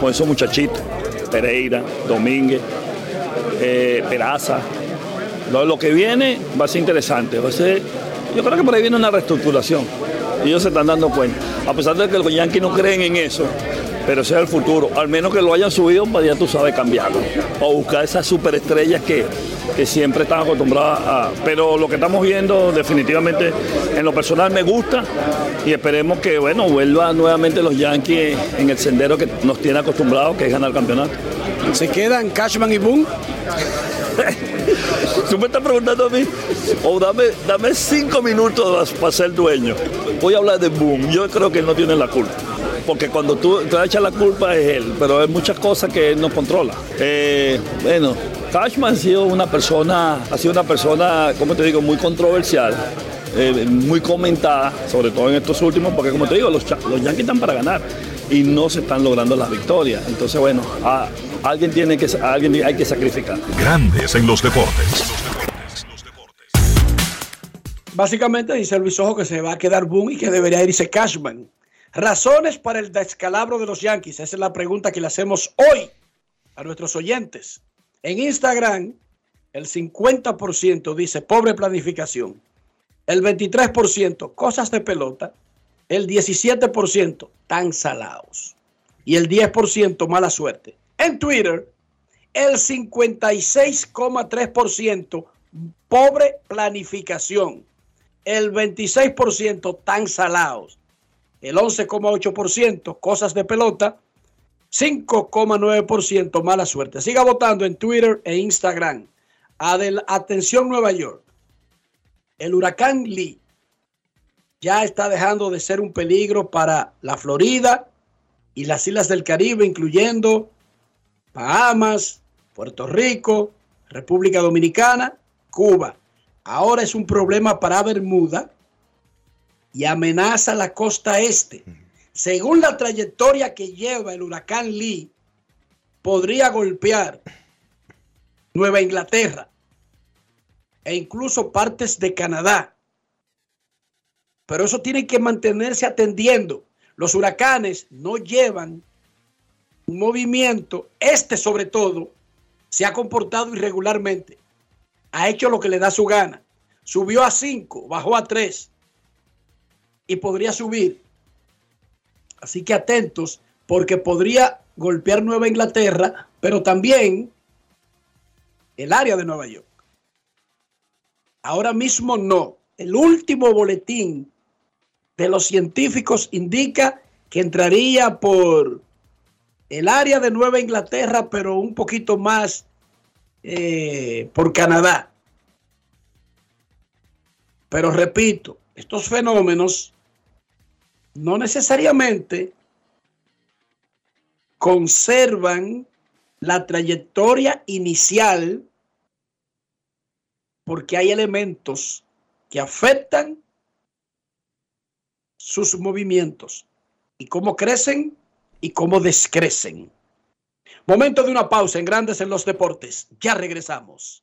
Con esos muchachitos. Pereira, Domínguez, eh, Peraza. Lo, lo que viene va a ser interesante. Va a ser, yo creo que por ahí viene una reestructuración. Ellos se están dando cuenta. A pesar de que los Yankees no creen en eso, pero ese es el futuro. Al menos que lo hayan subido para ya tú sabes cambiarlo. O buscar esas superestrellas que, que siempre están acostumbradas a. Pero lo que estamos viendo definitivamente en lo personal me gusta y esperemos que bueno vuelva nuevamente los Yankees en el sendero que nos tiene acostumbrados, que es ganar el campeonato. ¿Se quedan Cashman y Boone? Tú me estás preguntando a mí, o dame, dame cinco minutos para ser dueño. Voy a hablar de Boom. Yo creo que él no tiene la culpa. Porque cuando tú te echas la culpa es él, pero hay muchas cosas que él no controla. Eh, bueno, Cashman ha sido una persona, ha sido una persona, como te digo, muy controversial. eh, muy comentada, sobre todo en estos últimos, porque como te digo, los, los Yankees están para ganar y no se están logrando las victorias. Entonces, bueno, a- alguien tiene que, a alguien hay que sacrificar. Grandes en los deportes. Básicamente dice Luis Ojo que se va a quedar Boone y que debería irse Cashman. Razones para el descalabro de los Yankees. Esa es la pregunta que le hacemos hoy a nuestros oyentes. En Instagram, el 50% dice pobre planificación. El 23% cosas de pelota. El 17% tan salados. Y el 10% mala suerte. En Twitter, el 56,3% pobre planificación. El 26% tan salados. El 11,8% cosas de pelota. 5,9% mala suerte. Siga votando en Twitter e Instagram. Adel- atención Nueva York. El huracán Lee ya está dejando de ser un peligro para la Florida y las islas del Caribe, incluyendo Bahamas, Puerto Rico, República Dominicana, Cuba. Ahora es un problema para Bermuda y amenaza la costa este. Según la trayectoria que lleva el huracán Lee, podría golpear Nueva Inglaterra e incluso partes de Canadá. Pero eso tiene que mantenerse atendiendo. Los huracanes no llevan un movimiento, este sobre todo, se ha comportado irregularmente. Ha hecho lo que le da su gana. Subió a 5, bajó a 3 y podría subir. Así que atentos porque podría golpear Nueva Inglaterra, pero también el área de Nueva York. Ahora mismo no. El último boletín de los científicos indica que entraría por el área de Nueva Inglaterra, pero un poquito más eh, por Canadá. Pero repito, estos fenómenos no necesariamente conservan la trayectoria inicial porque hay elementos que afectan sus movimientos y cómo crecen y cómo descrecen. Momento de una pausa en Grandes en los Deportes. Ya regresamos.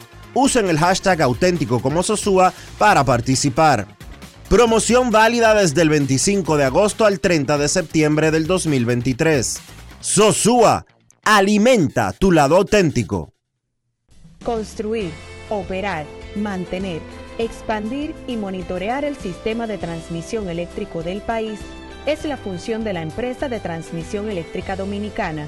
Usen el hashtag auténtico como Sosúa para participar. Promoción válida desde el 25 de agosto al 30 de septiembre del 2023. Sosúa, alimenta tu lado auténtico. Construir, operar, mantener, expandir y monitorear el sistema de transmisión eléctrico del país es la función de la empresa de transmisión eléctrica dominicana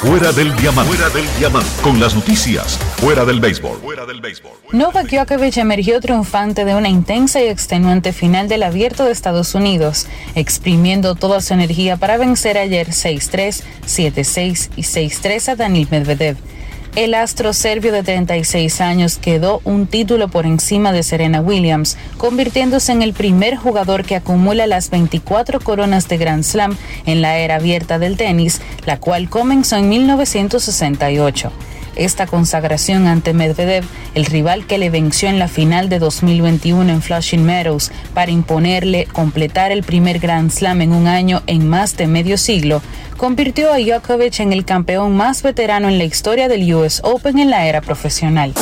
Fuera del diamante. Fuera del diamante. Con las noticias. Fuera del béisbol. Fuera del béisbol. Novak Djokovic emergió triunfante de una intensa y extenuante final del Abierto de Estados Unidos, exprimiendo toda su energía para vencer ayer 6-3, 7-6 y 6-3 a Daniil Medvedev. El astro serbio de 36 años quedó un título por encima de Serena Williams, convirtiéndose en el primer jugador que acumula las 24 coronas de Grand Slam en la era abierta del tenis, la cual comenzó en 1968. Esta consagración ante Medvedev, el rival que le venció en la final de 2021 en Flushing Meadows para imponerle completar el primer Grand Slam en un año en más de medio siglo, convirtió a Djokovic en el campeón más veterano en la historia del US Open en la era profesional.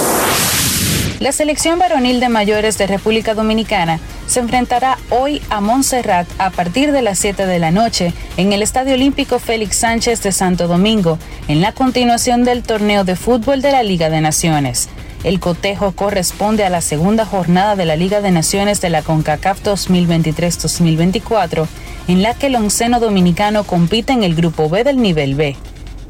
La selección varonil de mayores de República Dominicana se enfrentará hoy a Montserrat a partir de las 7 de la noche en el Estadio Olímpico Félix Sánchez de Santo Domingo, en la continuación del torneo de fútbol de la Liga de Naciones. El cotejo corresponde a la segunda jornada de la Liga de Naciones de la CONCACAF 2023-2024, en la que el onceno dominicano compite en el Grupo B del nivel B.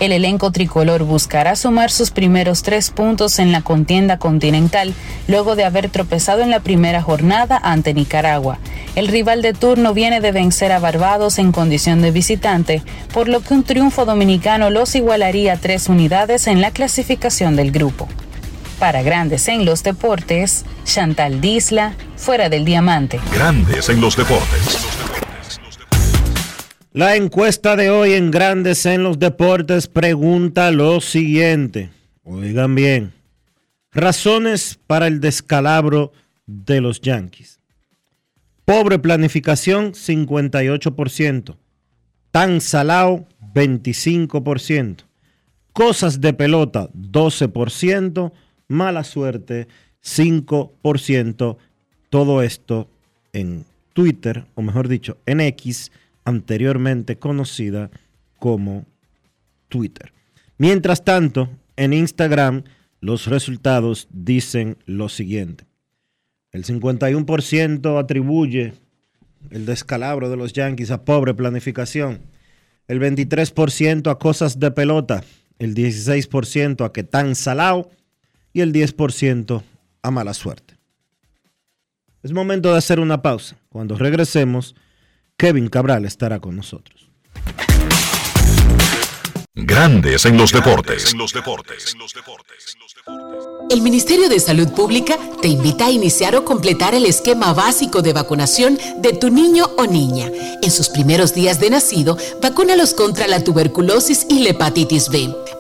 El elenco tricolor buscará sumar sus primeros tres puntos en la contienda continental, luego de haber tropezado en la primera jornada ante Nicaragua. El rival de turno viene de vencer a Barbados en condición de visitante, por lo que un triunfo dominicano los igualaría tres unidades en la clasificación del grupo. Para Grandes en los Deportes, Chantal Disla, fuera del diamante. Grandes en los deportes. La encuesta de hoy en Grandes en los Deportes pregunta lo siguiente. Oigan bien. Razones para el descalabro de los Yankees. Pobre planificación, 58%. Tan salao, 25%. Cosas de pelota, 12%. Mala suerte, 5%. Todo esto en Twitter, o mejor dicho, en X, anteriormente conocida como Twitter. Mientras tanto, en Instagram los resultados dicen lo siguiente. El 51% atribuye el descalabro de los Yankees a pobre planificación, el 23% a cosas de pelota, el 16% a que tan salado y el 10% a mala suerte. Es momento de hacer una pausa. Cuando regresemos, Kevin Cabral estará con nosotros. Grandes en los deportes. En los deportes. El Ministerio de Salud Pública te invita a iniciar o completar el esquema básico de vacunación de tu niño o niña. En sus primeros días de nacido, vacúnalos contra la tuberculosis y la hepatitis B.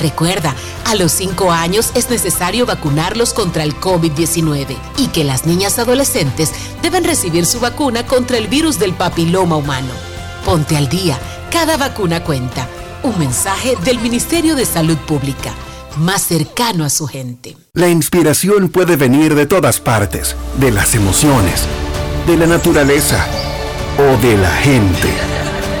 Recuerda, a los 5 años es necesario vacunarlos contra el COVID-19 y que las niñas adolescentes deben recibir su vacuna contra el virus del papiloma humano. Ponte al día, cada vacuna cuenta. Un mensaje del Ministerio de Salud Pública, más cercano a su gente. La inspiración puede venir de todas partes, de las emociones, de la naturaleza o de la gente.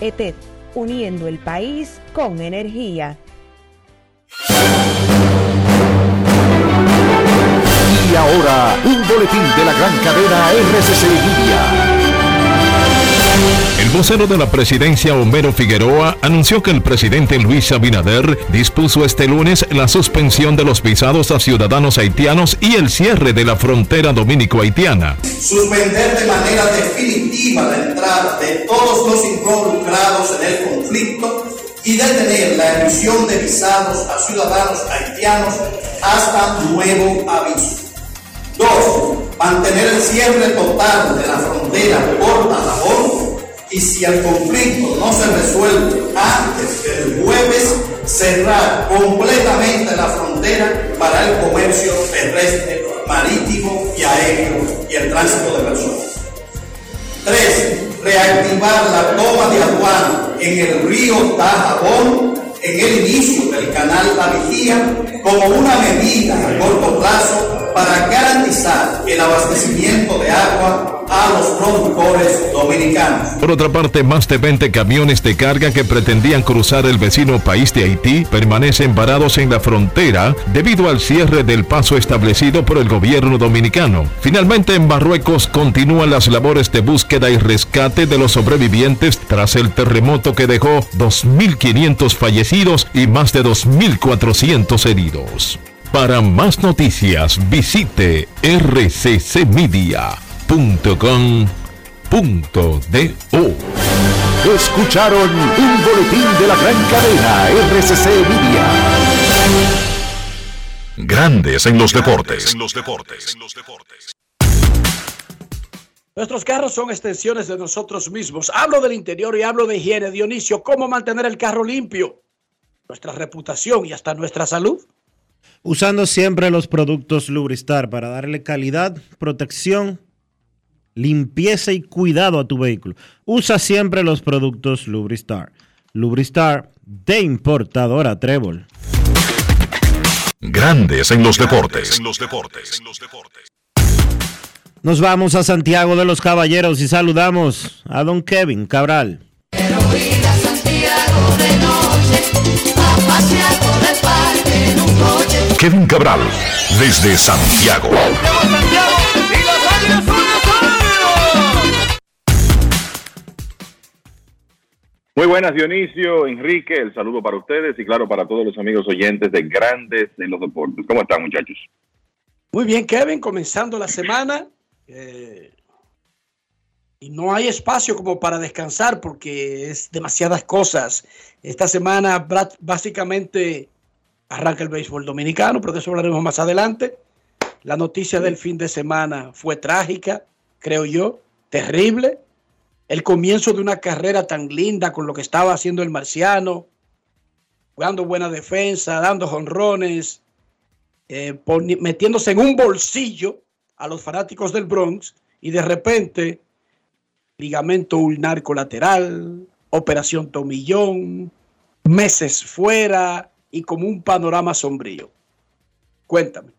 ETED, uniendo el país con energía. Y ahora, un boletín de la gran cadena RCC Libia. El vocero de la presidencia, Homero Figueroa, anunció que el presidente Luis Abinader dispuso este lunes la suspensión de los visados a ciudadanos haitianos y el cierre de la frontera dominico-haitiana. Suspender de manera definitiva la entrada de todos los involucrados en el conflicto y detener la emisión de visados a ciudadanos haitianos hasta nuevo aviso. Dos, mantener el cierre total de la frontera por Tarragón y si el conflicto no se resuelve antes del jueves, cerrar completamente la frontera para el comercio terrestre, marítimo y aéreo y el tránsito de personas. Tres, reactivar la toma de aduana en el río Tajabón en el inicio del canal La Vigía como una medida a corto plazo para garantizar el abastecimiento de agua a los productores dominicanos. Por otra parte, más de 20 camiones de carga que pretendían cruzar el vecino país de Haití permanecen varados en la frontera debido al cierre del paso establecido por el gobierno dominicano. Finalmente, en Marruecos continúan las labores de búsqueda y rescate de los sobrevivientes tras el terremoto que dejó 2.500 fallecidos y más de 2.400 heridos. Para más noticias, visite rccmedia.com.do. Escucharon un boletín de la gran cadena RCC Media. Grandes en los deportes. Nuestros carros son extensiones de nosotros mismos. Hablo del interior y hablo de higiene. Dionisio, ¿cómo mantener el carro limpio? Nuestra reputación y hasta nuestra salud. Usando siempre los productos Lubristar para darle calidad, protección, limpieza y cuidado a tu vehículo. Usa siempre los productos Lubristar. Lubristar de importadora Trébol. Grandes en los deportes. Nos vamos a Santiago de los Caballeros y saludamos a don Kevin Cabral. Kevin Cabral, desde Santiago. Muy buenas, Dionisio, Enrique, el saludo para ustedes y claro para todos los amigos oyentes de Grandes en los Deportes. ¿Cómo están, muchachos? Muy bien, Kevin, comenzando la semana. eh, y no hay espacio como para descansar porque es demasiadas cosas. Esta semana básicamente arranca el béisbol dominicano, pero de eso hablaremos más adelante. La noticia del fin de semana fue trágica, creo yo, terrible. El comienzo de una carrera tan linda con lo que estaba haciendo el marciano, jugando buena defensa, dando jonrones, eh, metiéndose en un bolsillo a los fanáticos del Bronx y de repente ligamento ulnar colateral, operación tomillón, meses fuera y como un panorama sombrío. Cuéntame.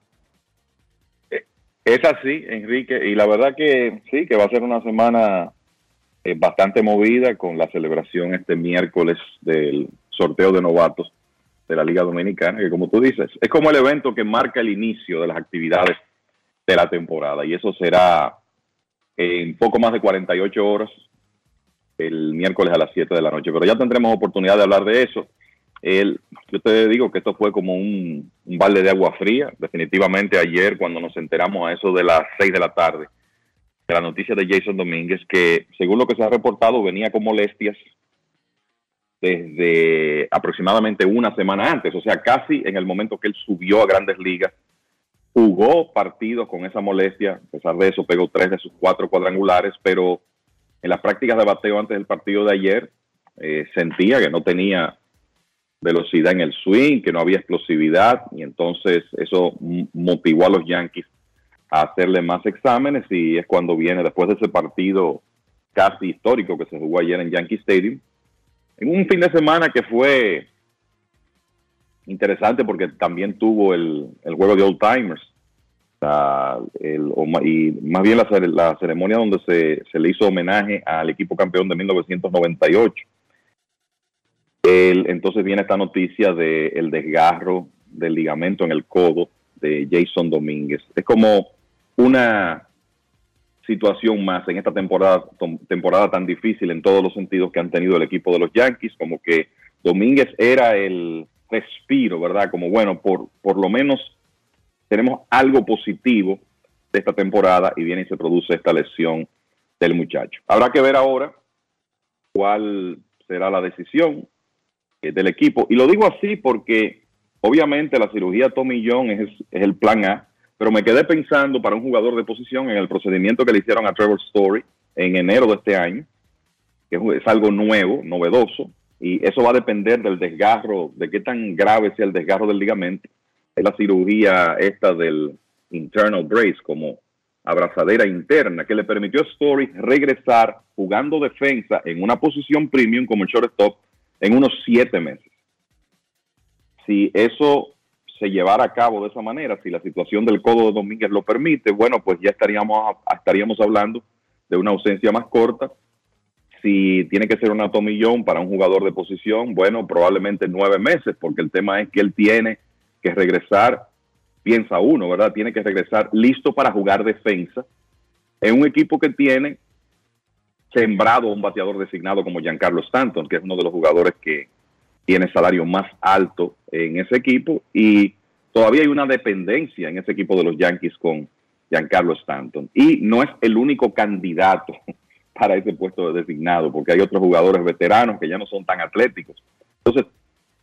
Es así, Enrique, y la verdad que sí, que va a ser una semana eh, bastante movida con la celebración este miércoles del sorteo de novatos de la Liga Dominicana, que como tú dices, es como el evento que marca el inicio de las actividades de la temporada, y eso será en poco más de 48 horas el miércoles a las 7 de la noche, pero ya tendremos oportunidad de hablar de eso. Yo te digo que esto fue como un, un balde de agua fría. Definitivamente ayer cuando nos enteramos a eso de las 6 de la tarde de la noticia de Jason Domínguez, que según lo que se ha reportado venía con molestias desde aproximadamente una semana antes, o sea, casi en el momento que él subió a grandes ligas, jugó partidos con esa molestia, a pesar de eso pegó tres de sus cuatro cuadrangulares, pero en las prácticas de bateo antes del partido de ayer eh, sentía que no tenía velocidad en el swing, que no había explosividad y entonces eso motivó a los Yankees a hacerle más exámenes y es cuando viene después de ese partido casi histórico que se jugó ayer en Yankee Stadium, en un fin de semana que fue interesante porque también tuvo el, el juego de Old Timers y más bien la, cere- la ceremonia donde se, le hizo homenaje al equipo campeón de 1998. El- entonces viene esta noticia del el desgarro del ligamento en el codo de Jason Domínguez. Es como una situación más en esta temporada, temporada tan difícil en todos los sentidos que han tenido el equipo de los Yankees, como que Domínguez era el respiro, ¿verdad? Como bueno, por, por lo menos tenemos algo positivo de esta temporada y viene y se produce esta lesión del muchacho. Habrá que ver ahora cuál será la decisión eh, del equipo. Y lo digo así porque obviamente la cirugía Tommy John es, el plan A, pero me quedé pensando para un jugador de posición en el procedimiento que le hicieron a Trevor Story en enero de este año, que es, es algo nuevo, novedoso, y eso va a depender del desgarro, de qué tan grave sea el desgarro del ligamento. Es la cirugía esta del internal brace, como abrazadera interna, que le permitió a Story regresar jugando defensa en una posición premium como el shortstop en unos siete meses. Si eso se llevara a cabo de esa manera, si la situación del codo de Domínguez lo permite, bueno, pues ya estaríamos, estaríamos hablando de una ausencia más corta. Si tiene que ser una tomillón para un jugador de posición, bueno, probablemente nueve meses, porque el tema es que él tiene que regresar, piensa uno, ¿verdad? Tiene que regresar listo para jugar defensa en un equipo que tiene sembrado un bateador designado como Giancarlo Stanton, que es uno de los jugadores que tiene salario más alto en ese equipo y todavía hay una dependencia en ese equipo de los Yankees con Giancarlo Stanton. Y no es el único candidato para ese puesto de designado, porque hay otros jugadores veteranos que ya no son tan atléticos. Entonces,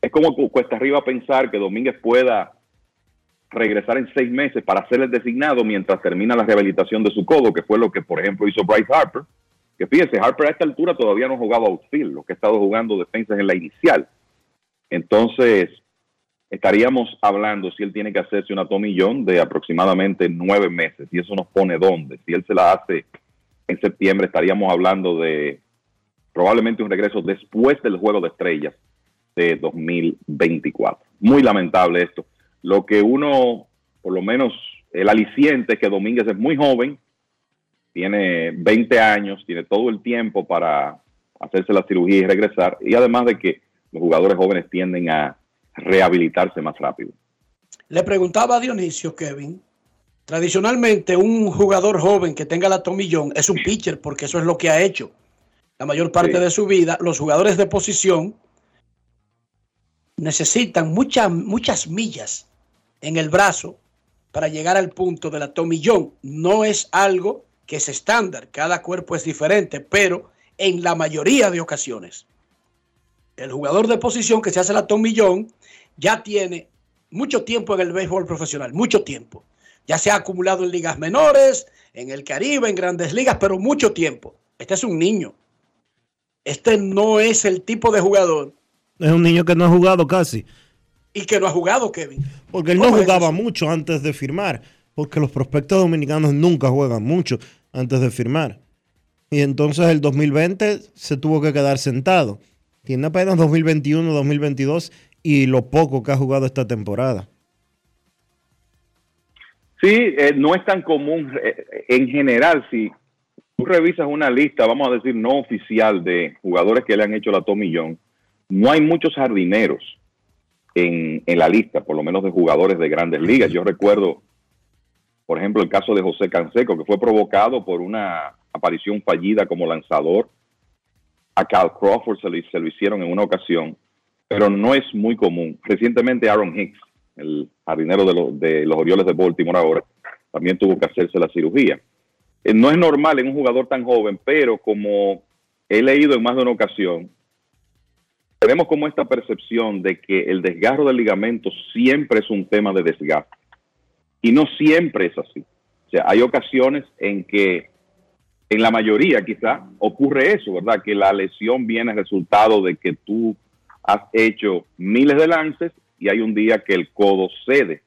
es como cuesta arriba pensar que Domínguez pueda regresar en seis meses para ser el designado mientras termina la rehabilitación de su codo, que fue lo que, por ejemplo, hizo Bryce Harper. Que fíjese, Harper a esta altura todavía no ha jugado outfield, lo que ha estado jugando defensas en la inicial. Entonces, estaríamos hablando si él tiene que hacerse una tomillón de aproximadamente nueve meses. Y eso nos pone dónde. Si él se la hace en septiembre, estaríamos hablando de probablemente un regreso después del Juego de Estrellas de 2024. Muy lamentable esto. Lo que uno, por lo menos el aliciente es que Domínguez es muy joven, tiene 20 años, tiene todo el tiempo para hacerse la cirugía y regresar. Y además de que los jugadores jóvenes tienden a rehabilitarse más rápido. Le preguntaba a Dionisio, Kevin, tradicionalmente un jugador joven que tenga la tomillón es un pitcher porque eso es lo que ha hecho la mayor parte de su vida. Los jugadores de posición necesitan muchas, muchas millas en el brazo para llegar al punto de la tomillón. No es algo que es estándar, cada cuerpo es diferente, pero en la mayoría de ocasiones el jugador de posición que se hace la tomillón ya tiene mucho tiempo en el béisbol profesional, mucho tiempo. Ya se ha acumulado en ligas menores, en el Caribe, en grandes ligas, pero mucho tiempo. Este es un niño. Este no es el tipo de jugador. Es un niño que no ha jugado casi. Y que no ha jugado, Kevin. Porque él no jugaba mucho antes de firmar. Porque los prospectos dominicanos nunca juegan mucho antes de firmar. Y entonces el 2020 se tuvo que quedar sentado. Tiene apenas 2021, 2022 y lo poco que ha jugado esta temporada. Sí, eh, no es tan común. Eh, en general, si tú revisas una lista, vamos a decir, no oficial de jugadores que le han hecho la tomillón, no hay muchos jardineros en, en, la lista, por lo menos de jugadores de grandes ligas. Yo recuerdo, por ejemplo, el caso de José Canseco, que fue provocado por una aparición fallida como lanzador a Cal Crawford se lo, hicieron en una ocasión, pero no es muy común. Recientemente Aaron Hicks, el jardinero de, los Orioles de Baltimore ahora, también tuvo que hacerse la cirugía. Eh, no es normal en un jugador tan joven, pero como he leído en más de una ocasión, tenemos como esta percepción de que el desgarro del ligamento siempre es un tema de desgaste. Y no siempre es así. O sea, hay ocasiones en que en la mayoría quizá ocurre eso, ¿verdad? Que la lesión viene resultado de que tú has hecho miles de lances y hay un día que el codo cede.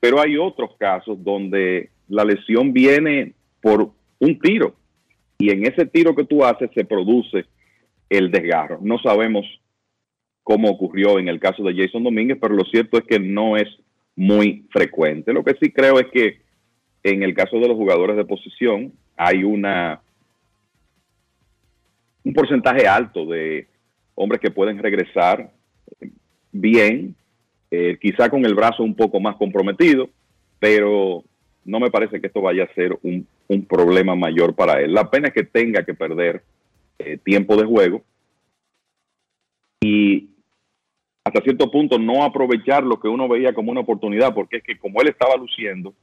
Pero hay otros casos donde la lesión viene por un tiro y en ese tiro que tú haces se produce el desgarro. No sabemos cómo ocurrió en el caso de Jason Domínguez, pero lo cierto es que no es muy frecuente. Lo que sí creo es que en el caso de los jugadores de posición, hay una un porcentaje alto de hombres que pueden regresar bien, eh, quizá con el brazo un poco más comprometido, pero no me parece que esto vaya a ser un, problema mayor para él. La pena es que tenga que perder eh, tiempo de juego y hasta cierto punto no aprovechar lo que uno veía como una oportunidad, porque es que como él estaba luciendo,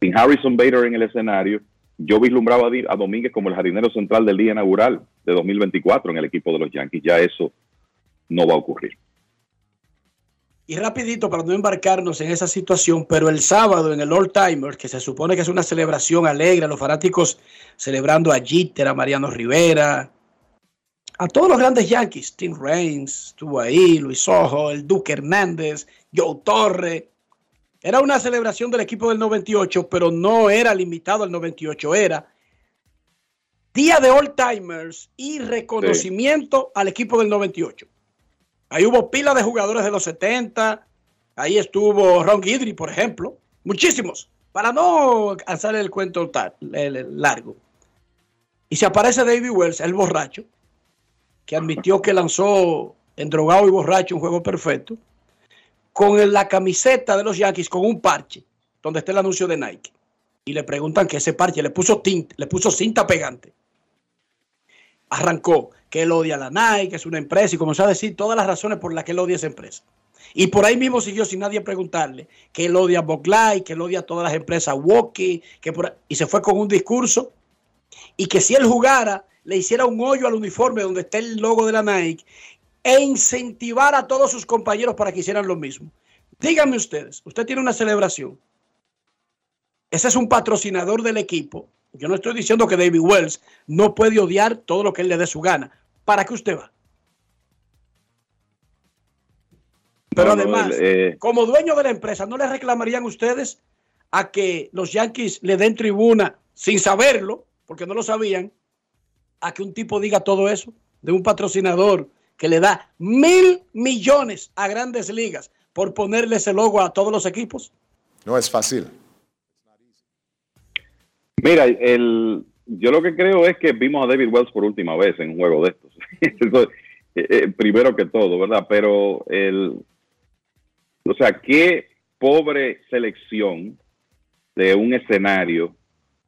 sin Harrison Bader en el escenario, yo vislumbraba a Domínguez como el jardinero central del día inaugural de 2024 en el equipo de los Yankees. Ya eso no va a ocurrir. Y rapidito para no embarcarnos en esa situación, pero el sábado en el Old Timer, que se supone que es una celebración alegre, los fanáticos celebrando a Jeter, a Mariano Rivera, a todos los grandes Yankees, Tim Raines estuvo ahí, Luis Ojo, el Duque Hernández, Joe Torre, era una celebración del equipo del 98, pero no era limitado al 98, era Día de All Timers y reconocimiento al equipo del 98. Ahí hubo pila de jugadores de los 70, Ahí estuvo Ron Guidry, por ejemplo. Muchísimos. Para no hacer el cuento largo. Y se aparece David Wells, el borracho, que admitió que lanzó endrogado y borracho un juego perfecto, con la camiseta de los Yankees con un parche, donde está el anuncio de Nike. Y le preguntan que ese parche le puso tinta, le puso cinta pegante. Arrancó que él odia a la Nike, que es una empresa, y comenzó a decir todas las razones por las que él odia esa empresa. Y por ahí mismo siguió sin nadie preguntarle que él odia a Light, que él odia a todas las empresas Walkie, que por- y se fue con un discurso y que si él jugara, le hiciera un hoyo al uniforme donde está el logo de la Nike e incentivar a todos sus compañeros para que hicieran lo mismo. Díganme ustedes, usted tiene una celebración. Ese es un patrocinador del equipo. Yo no estoy diciendo que David Wells no puede odiar todo lo que él le dé su gana. ¿Para qué usted va? Pero No, además, eh, como dueño de la empresa, ¿no le reclamarían ustedes a que los Yankees le den tribuna sin saberlo, porque no lo sabían, a que un tipo diga todo eso de un patrocinador que le da mil millones a grandes ligas por ponerle ese logo a todos los equipos? No es fácil. Mira, el, yo lo que creo es que vimos a David Wells por última vez en un juego de estos. Eh, eh, primero que todo, ¿verdad? Pero el, o sea, qué pobre selección de un escenario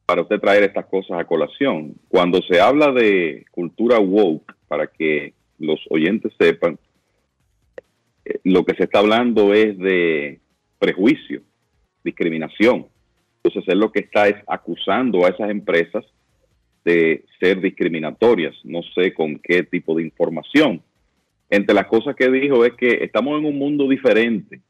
para usted traer estas cosas a colación. Cuando se habla de cultura woke, para que los oyentes sepan, eh, lo que se está hablando es de prejuicio, discriminación. Entonces él lo que está es acusando a esas empresas de ser discriminatorias. No sé con qué tipo de información. Entre las cosas que dijo es que estamos en un mundo diferente.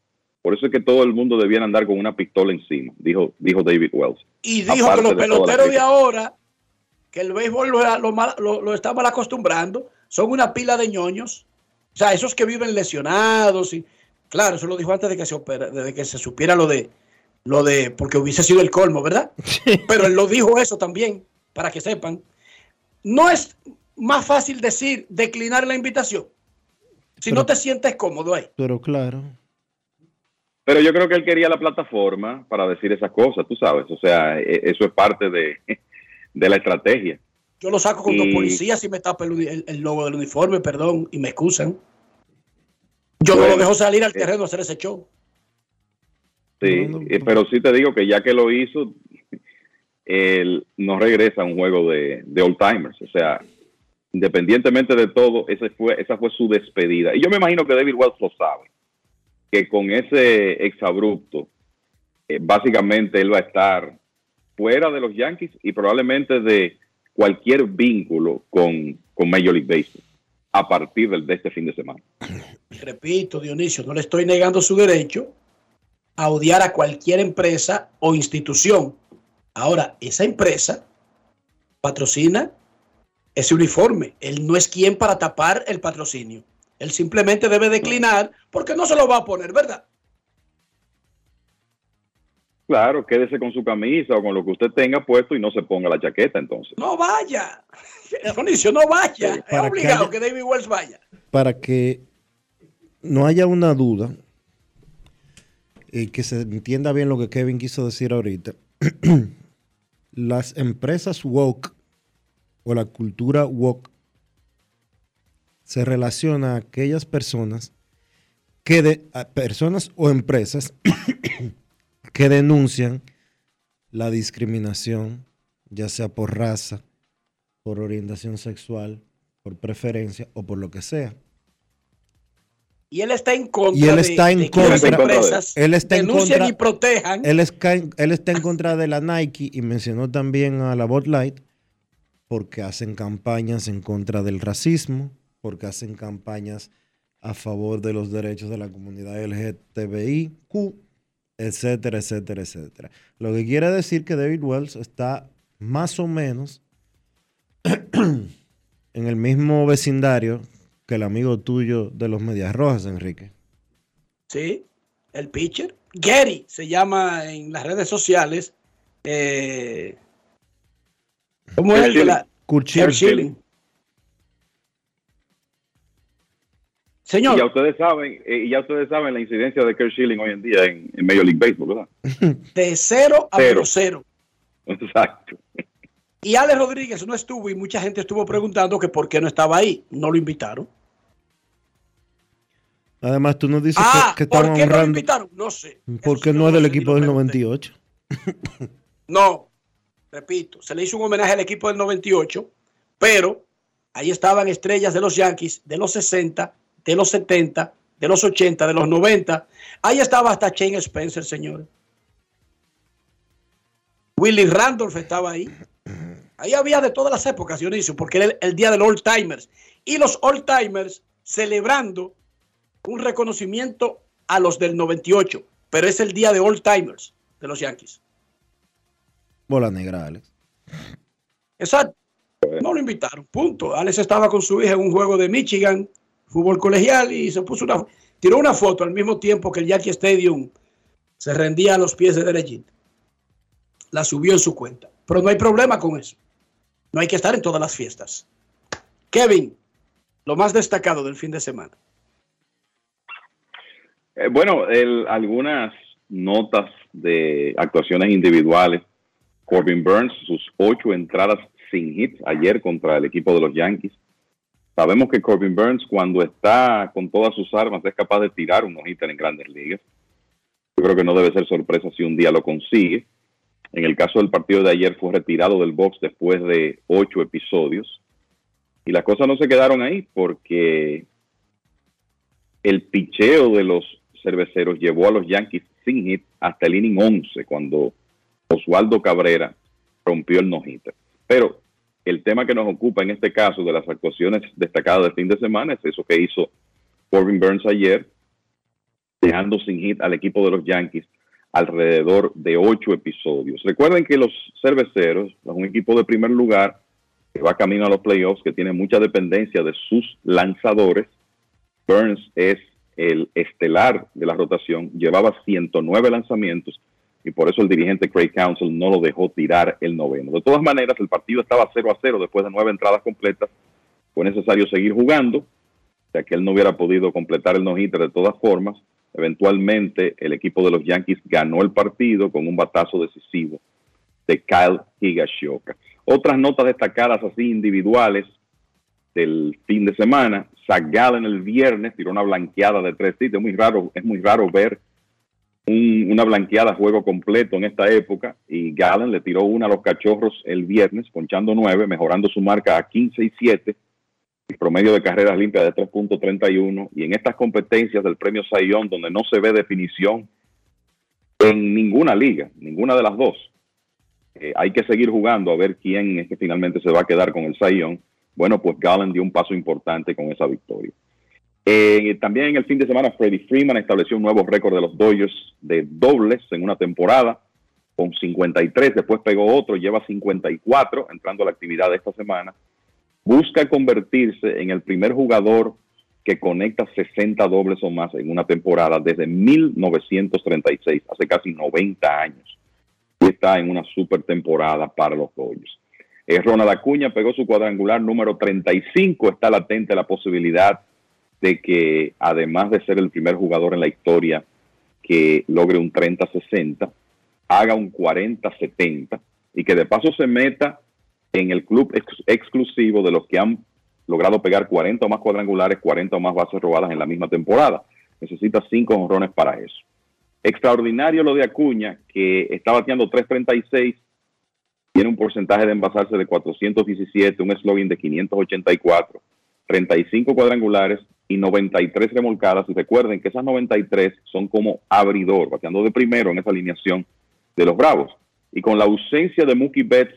Por eso es que todo el mundo debiera andar con una pistola encima, dijo, dijo David Wells. Y dijo Aparte que los peloteros de ahora, que el béisbol lo, lo mal- lo- lo está mal acostumbrando, son una pila de ñoños. O sea, esos que viven lesionados. y Claro, eso lo dijo antes de que se, opera- de que se supiera lo de, lo de, porque hubiese sido el colmo, ¿verdad? Pero él lo dijo eso también, para que sepan. No es más fácil decir declinar la invitación. Si no te sientes cómodo ahí. Pero claro. Pero yo creo que él quería la plataforma para decir esas cosas, tú sabes. O sea, e- eso es parte de, de la estrategia. Yo lo saco con dos Y- policías y me tapa el, uni- el- el logo del uniforme, perdón, y me excusan. Yo no lo dejo salir al eh, terreno a hacer ese show. Sí, eh, pero sí te digo que ya que lo hizo, él no regresa a un juego de, de old timers. O sea, independientemente de todo, ese fue, esa fue su despedida. Y yo me imagino que David Wells lo sabe, que con ese exabrupto, eh, básicamente él va a estar fuera de los Yankees y probablemente de cualquier vínculo con, con Major League Baseball a partir de este fin de semana. Repito, Dionisio, no le estoy negando su derecho a odiar a cualquier empresa o institución. Ahora, esa empresa patrocina ese uniforme. Él no es quien para tapar el patrocinio. Él simplemente debe declinar porque no se lo va a poner, ¿verdad? Claro, quédese con su camisa o con lo que usted tenga puesto y no se ponga la chaqueta entonces. No vaya. Dionisio, no vaya. Es para que obligado haya- que David Wells vaya. para que no haya una duda y que se entienda bien lo que Kevin quiso decir ahorita, las empresas woke o la cultura woke se relaciona a aquellas personas que de, personas o empresas que denuncian la discriminación, ya sea por raza, por orientación sexual, por preferencia o por lo que sea. Y él está en contra Y él de- está en de que las empresas Él está en denuncien contra. y protejan. Él, es ca- él está en contra de la Nike y mencionó también a la Bud Light porque hacen campañas en contra del racismo, porque hacen campañas a favor de los derechos de la comunidad LGTBIQ, etcétera, etcétera, etcétera. Lo que quiere decir que David Wells está más o menos en el mismo vecindario que el amigo tuyo de los Medias Rojas, Enrique. Sí, el pitcher. Gary se llama en las redes sociales. Eh, ¿Cómo es el de la? Kurt Kurt Schilling. Señor. Y ya ustedes saben, eh, y ya ustedes saben la incidencia de Kurt Schilling hoy en día en, en Major League Baseball, ¿verdad? De cero a Cero. cero. Exacto. Y Alex Rodríguez no estuvo y mucha gente estuvo preguntando que por qué no estaba ahí. No lo invitaron. Además, tú nos dices ah, que, que ¿por estaban qué no lo invitaron? No sé. Porque no es del equipo del 98. No, repito, se le hizo un homenaje al equipo del 98, pero ahí estaban estrellas de los Yankees de los 60, de los 70, de los 80, de los 90. Ahí estaba hasta Shane Spencer, señores. Willie Randolph estaba ahí. Ahí había de todas las épocas, Dionisio, porque era el, el día del Old Timers. Y los Old Timers celebrando un reconocimiento a los del 98, pero es el día de Old Timers de los Yankees. Bola negra, Alex. Exacto. No lo invitaron, punto. Alex estaba con su hija en un juego de Michigan, fútbol colegial, y se puso una, tiró una foto al mismo tiempo que el Yankee Stadium se rendía a los pies de Derechit. La subió en su cuenta. Pero no hay problema con eso. No hay que estar en todas las fiestas. Kevin, lo más destacado del fin de semana. Eh, bueno, el- algunas notas de actuaciones individuales. Corbin Burns, sus ocho entradas sin hits ayer contra el equipo de los Yankees. Sabemos que Corbin Burns, cuando está con todas sus armas, es capaz de tirar un hitter en grandes ligas. Yo creo que no debe ser sorpresa si un día lo consigue. En el caso del partido de ayer, fue retirado del box después de ocho episodios. Y las cosas no se quedaron ahí porque el picheo de los cerveceros llevó a los Yankees sin hit hasta el inning 11 cuando Osvaldo Cabrera rompió el no-hitter. Pero el tema que nos ocupa en este caso de las actuaciones destacadas del fin de semana es eso que hizo Corbin Burns ayer, dejando sin hit al equipo de los Yankees alrededor de ocho episodios. Recuerden que los cerveceros, es un equipo de primer lugar que va camino a los playoffs, que tiene mucha dependencia de sus lanzadores. Burns es el estelar de la rotación, llevaba 109 lanzamientos y por eso el dirigente Craig Council no lo dejó tirar el noveno. De todas maneras, el partido estaba 0 a 0 después de nueve entradas completas. Fue necesario seguir jugando, ya que él no hubiera podido completar el no-hitter de todas formas. Eventualmente, el equipo de los Yankees ganó el partido con un batazo decisivo de Kyle Higashioka. Otras notas destacadas así individuales del fin de semana. Zach Gallen el viernes tiró una blanqueada de tres hits. Es muy raro, es muy raro ver un- una blanqueada juego completo en esta época y Gallen le tiró una a los cachorros el viernes, ponchando nueve, mejorando su marca a 15 y 7 y promedio de carreras limpias de 3.31 y en estas competencias del premio Sayón donde no se ve definición en ninguna liga, ninguna de las dos. Eh, hay que seguir jugando a ver quién es que finalmente se va a quedar con el Sayón. Bueno, pues Gallen dio un paso importante con esa victoria. Eh, también en el fin de semana, Freddie Freeman estableció un nuevo récord de los Dodgers de dobles en una temporada con 53, después pegó otro, lleva 54 entrando a la actividad de esta semana. Busca convertirse en el primer jugador que conecta 60 dobles o más en una temporada desde 1936, hace casi 90 años. Y está en una super temporada para los Dodgers. Eh, Ronald Acuña pegó su cuadrangular número 35. Está latente la posibilidad de que, además de ser el primer jugador en la historia que logre un 30-60, haga un 40-70 y que de paso se meta en el club ex- exclusivo de los que han logrado pegar 40 o más cuadrangulares, 40 o más bases robadas en la misma temporada. Necesita cinco honrones para eso. Extraordinario lo de Acuña, que está bateando 336, tiene un porcentaje de envasarse de 417, un slogan de 584, 35 cuadrangulares y 93 remolcadas. Y recuerden que esas 93 son como abridor, bateando de primero en esa alineación de los Bravos. Y con la ausencia de Mookie Betts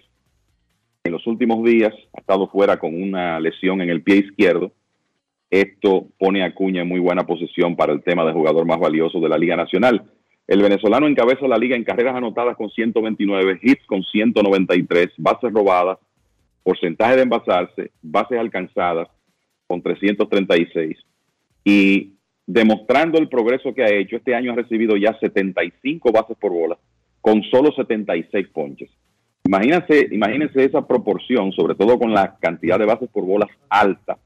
en los últimos días, ha estado fuera con una lesión en el pie izquierdo. Esto pone a Acuña en muy buena posición para el tema de jugador más valioso de la Liga Nacional. El venezolano encabeza la liga en carreras anotadas con 129, hits con 193, bases robadas, porcentaje de envasarse, bases alcanzadas con 336 y demostrando el progreso que ha hecho, este año ha recibido ya 75 bases por bola con solo 76 ponches. Imagínense, imagínense esa proporción, sobre todo con la cantidad de bases por bolas alta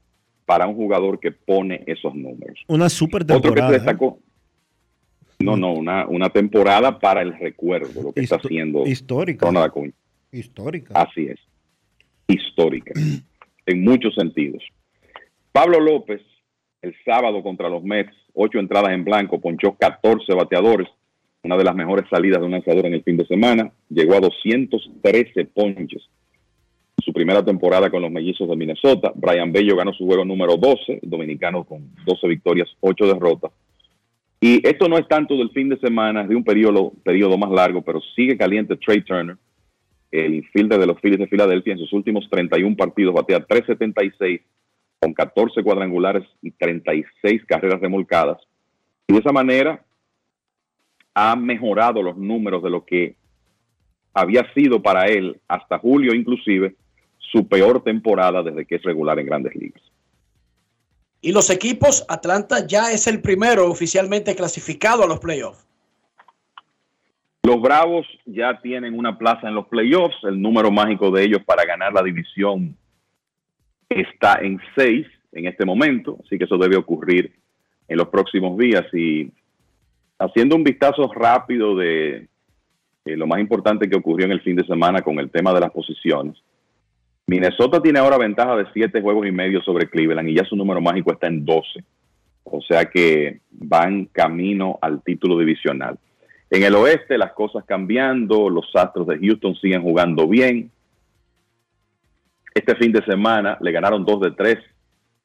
para un jugador que pone esos números. Una super Otro que temporada. se ¿eh? destacó. No, no, una, una temporada para el recuerdo, lo que está haciendo histórica. Ronald Acuña. Histórica. Así es. Histórica. en muchos sentidos. Pablo López, el sábado contra los Mets, ocho entradas en blanco, ponchó 14 bateadores, una de las mejores salidas de un lanzador en el fin de semana. Llegó a 213 ponches. Su primera temporada con los mellizos de Minnesota. Brian Bello ganó su juego número 12, el dominicano con 12 victorias, 8 derrotas. Y esto no es tanto del fin de semana, es de un periodo, periodo más largo, pero sigue caliente Trey Turner, el fielder de los Phillies de Filadelfia, en sus últimos 31 partidos batea 376 con 14 cuadrangulares y 36 carreras remolcadas. Y de esa manera ha mejorado los números de lo que había sido para él hasta julio inclusive su peor temporada desde que es regular en grandes ligas. Y los equipos, Atlanta ya es el primero oficialmente clasificado a los playoffs. Los Bravos ya tienen una plaza en los playoffs. El número mágico de ellos para ganar la división está en 6 en este momento, así que eso debe ocurrir en los próximos días. Y haciendo un vistazo rápido de lo más importante que ocurrió en el fin de semana con el tema de las posiciones. Minnesota tiene ahora ventaja de 7 juegos y medio sobre Cleveland y ya su número mágico está en 12. O sea que van camino al título divisional. En el oeste las cosas cambiando, los Astros de Houston siguen jugando bien. Este fin de semana le ganaron 2 de 3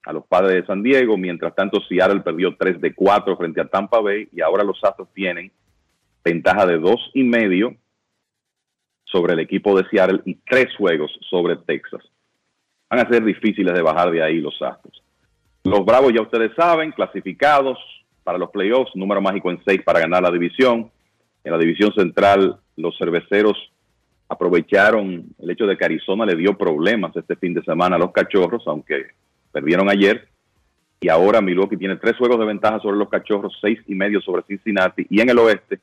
a los padres de San Diego, mientras tanto Seattle perdió 3 de 4 frente a Tampa Bay y ahora los Astros tienen ventaja de 2 y medio sobre el equipo de Seattle y 3 juegos sobre Texas. Van a ser difíciles de bajar de ahí los Astros. Los Bravos ya ustedes saben, clasificados para los playoffs, número mágico en 6 para ganar la división. En la división central, los cerveceros aprovecharon el hecho de que Arizona le dio problemas este fin de semana a los cachorros, aunque perdieron ayer. Y ahora Milwaukee tiene tres juegos de ventaja sobre los cachorros, seis y medio sobre Cincinnati. Y en el oeste,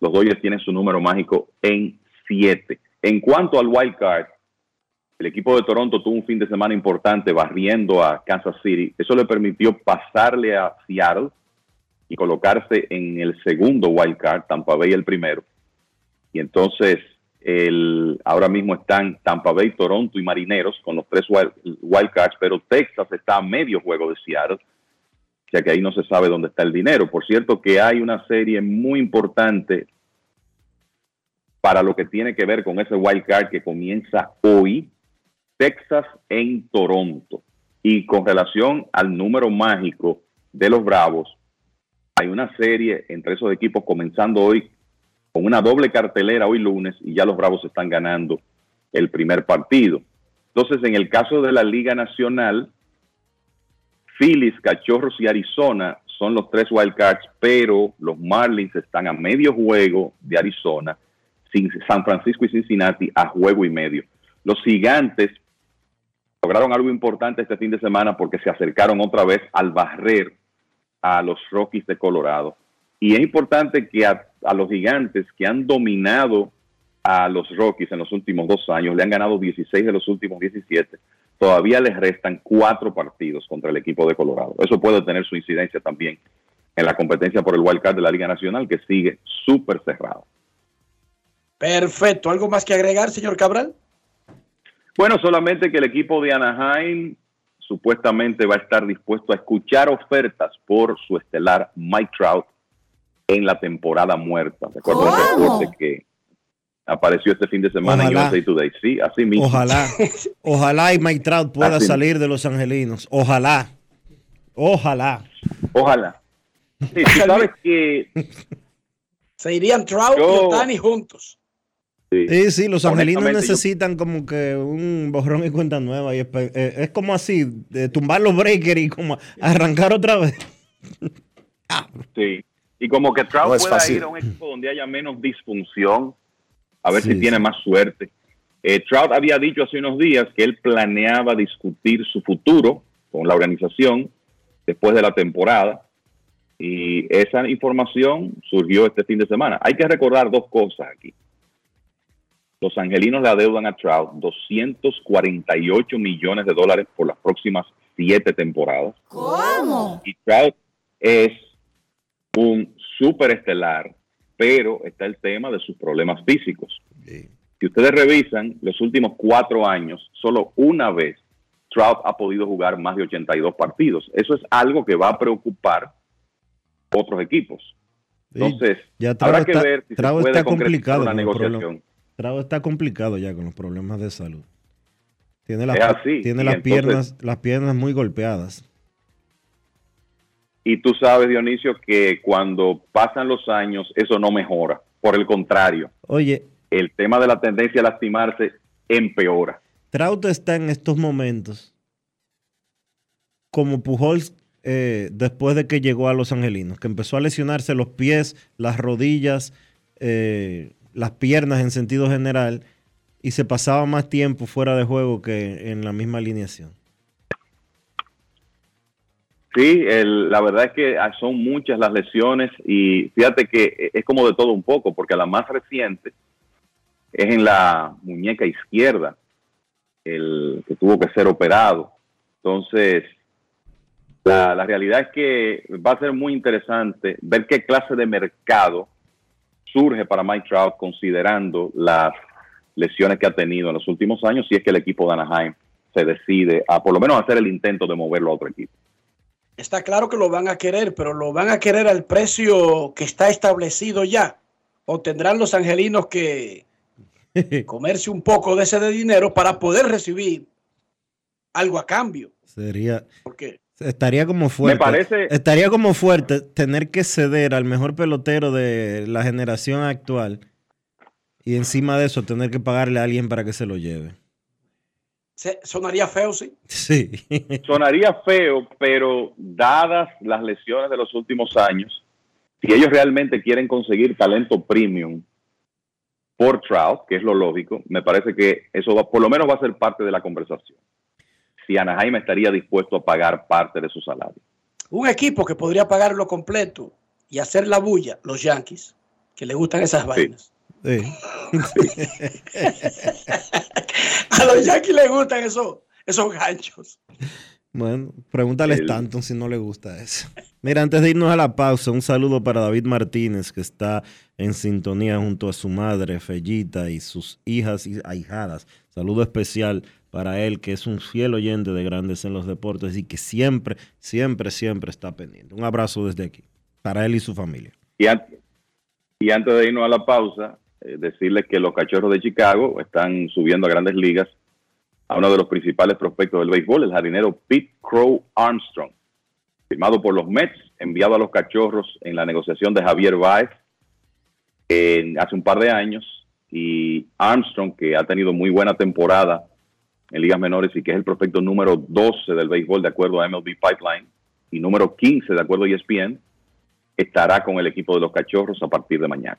los Dodgers tienen su número mágico en siete. En cuanto al wild card, el equipo de Toronto tuvo un fin de semana importante barriendo a Kansas City. Eso le permitió pasarle a Seattle y colocarse en el segundo wild card, Tampa Bay el primero. Y entonces ahora mismo están Tampa Bay, Toronto y Marineros con los tres wild, wild cards, pero Texas está a medio juego de Seattle, o sea que ahí no se sabe dónde está el dinero. Por cierto que hay una serie muy importante para lo que tiene que ver con ese wild card que comienza hoy, Texas en Toronto. Y con relación al número mágico de los Bravos, hay una serie entre esos equipos comenzando hoy con una doble cartelera hoy lunes y ya los Bravos están ganando el primer partido. Entonces, en el caso de la Liga Nacional, Phillies, Cachorros y Arizona son los tres wildcards, pero los Marlins están a medio juego de Arizona, San Francisco y Cincinnati a juego y medio. Los gigantes lograron algo importante este fin de semana porque se acercaron otra vez al barrer a los Rockies de Colorado. Y es importante que a, a, los gigantes que han dominado a los Rockies en los últimos dos años, le han ganado 16 de los últimos 17, todavía les restan cuatro partidos contra el equipo de Colorado. Eso puede tener su incidencia también en la competencia por el wild card de la Liga Nacional, que sigue súper cerrado. Perfecto. ¿Algo más que agregar, señor Cabral? Bueno, solamente que el equipo de Anaheim supuestamente va a estar dispuesto a escuchar ofertas por su estelar Mike Trout en la temporada muerta. Recuerdo un reporte que apareció este fin de semana Ojalá. en USA Today. Sí, así mismo. Ojalá. Ojalá y Mike Trout pueda Así. salir de los angelinos. Ojalá. Ojalá. Ojalá. Sí, tú sabes que Se irían Trout Yo- y Otani juntos. Sí, sí, los angelinos yo- necesitan como que un borrón y cuenta nueva. Y eh, es como así, de tumbar los breakers y como arrancar otra vez. Sí. Y como que Trout No pueda fácil. ir a un equipo donde haya menos disfunción, a ver Sí, si tiene sí. más suerte. Eh, Trout había dicho hace unos días que él planeaba discutir su futuro con la organización después de la temporada. Y esa información surgió este fin de semana. Hay que recordar dos cosas aquí. Los angelinos le adeudan a Trout 248 millones de dólares por las próximas siete temporadas. ¿Cómo? Y Trout es un superestelar, pero está el tema de sus problemas físicos. Si ustedes revisan los últimos cuatro años, solo una vez Trout ha podido jugar más de 82 partidos. Eso es algo que va a preocupar otros equipos. Entonces, Ya habrá que está- ver si se puede está complicado una negociación. Trout está complicado ya con los problemas de salud. Tiene las, Es así, tiene y las entonces- piernas, las piernas muy golpeadas. Y tú sabes, Dionisio, que cuando pasan los años, eso no mejora. Por el contrario, Oye, el tema de la tendencia a lastimarse empeora. Trout está en estos momentos como Pujols eh, después de que llegó a Los Angelinos, que empezó a lesionarse los pies, las rodillas, eh, las piernas en sentido general, y se pasaba más tiempo fuera de juego que en la misma alineación. Sí, el- la verdad es que ah, son muchas las lesiones y fíjate que es como de todo un poco, porque la más reciente es en la muñeca izquierda, el que tuvo que ser operado. Entonces, la, la realidad es que va a ser muy interesante ver qué clase de mercado surge para Mike Trout considerando las lesiones que ha tenido en los últimos años, si es que el equipo de Anaheim se decide a por lo menos hacer el intento de moverlo a otro equipo. Está claro que lo van a querer, pero lo van a querer al precio que está establecido ya. O tendrán los angelinos que comerse un poco de ese de dinero para poder recibir algo a cambio. Sería, Porque estaría como fuerte. parece- Estaría como fuerte tener que ceder al mejor pelotero de la generación actual y encima de eso tener que pagarle a alguien para que se lo lleve. Sonaría feo, sí. Sí. Sonaría feo, pero dadas las lesiones de los últimos años, si ellos realmente quieren conseguir talento premium por Trout, que es lo lógico, me parece que eso va, por lo menos va a ser parte de la conversación. Si Anaheim estaría dispuesto a pagar parte de su salario. Un equipo que podría pagarlo completo y hacer la bulla, los Yankees, que le gustan esas vainas. A los Yankees les gustan esos, esos ganchos. Bueno, pregúntale a Stanton si no le gusta eso. Mira, antes de irnos a la pausa, un saludo para David Martínez, que está en sintonía junto a su madre, Fellita, y sus hijas y ahijadas. Saludo especial para él, que es un fiel oyente de Grandes en los Deportes y que siempre, siempre, siempre está pendiente. Un abrazo desde aquí, para él y su familia. Y antes de irnos a la pausa, eh, decirles que los cachorros de Chicago están subiendo a grandes ligas a uno de los principales prospectos del béisbol, el jardinero Pete Crow Armstrong, firmado por los Mets, enviado a los cachorros en la negociación de Javier Baez hace un par de años. Y Armstrong, que ha tenido muy buena temporada en ligas menores y que es el prospecto número 12 del béisbol de acuerdo a MLB Pipeline y número 15 de acuerdo a ESPN, estará con el equipo de los cachorros a partir de mañana.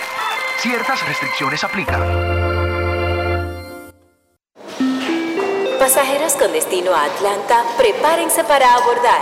Ciertas restricciones aplican. Pasajeros con destino a Atlanta, prepárense para abordar.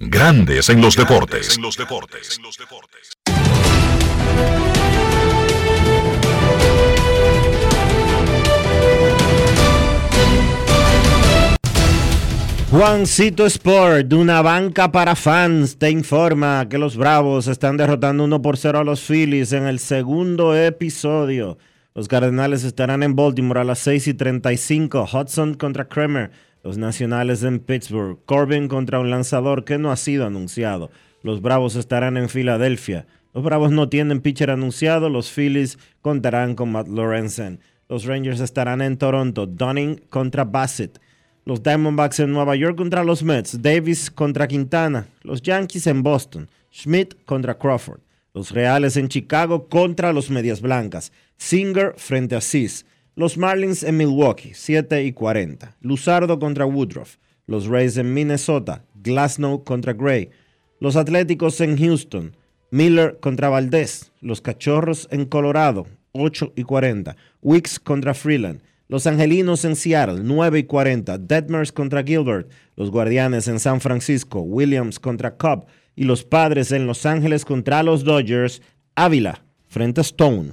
Grandes en los deportes. Juancito Sport, de una banca para fans, te informa que los Bravos están derrotando 1 por 0 a los Phillies en el segundo episodio. Los Cardenales estarán en Baltimore a las 6 y 35. Hudson contra Kramer. Los Nacionales en Pittsburgh. Corbin contra un lanzador que no ha sido anunciado. Los Bravos estarán en Filadelfia. Los Bravos no tienen pitcher anunciado. Los Phillies contarán con Matt Lorenzen. Los Rangers estarán en Toronto. Dunning contra Bassett. Los Diamondbacks en Nueva York contra los Mets. Davis contra Quintana. Los Yankees en Boston. Schmidt contra Crawford. Los Reales en Chicago contra los Medias Blancas. Singer frente a Cis. Los Marlins en Milwaukee, 7 y 40. Luzardo contra Woodruff. Los Rays en Minnesota. Glasnow contra Gray. Los Atléticos en Houston. Miller contra Valdés. Los Cachorros en Colorado, 8 y 40. Wicks contra Freeland. Los Angelinos en Seattle, 9 y 40. Detmers contra Gilbert. Los Guardianes en San Francisco. Williams contra Cobb y los Padres en Los Ángeles contra los Dodgers, Ávila frente a Stone.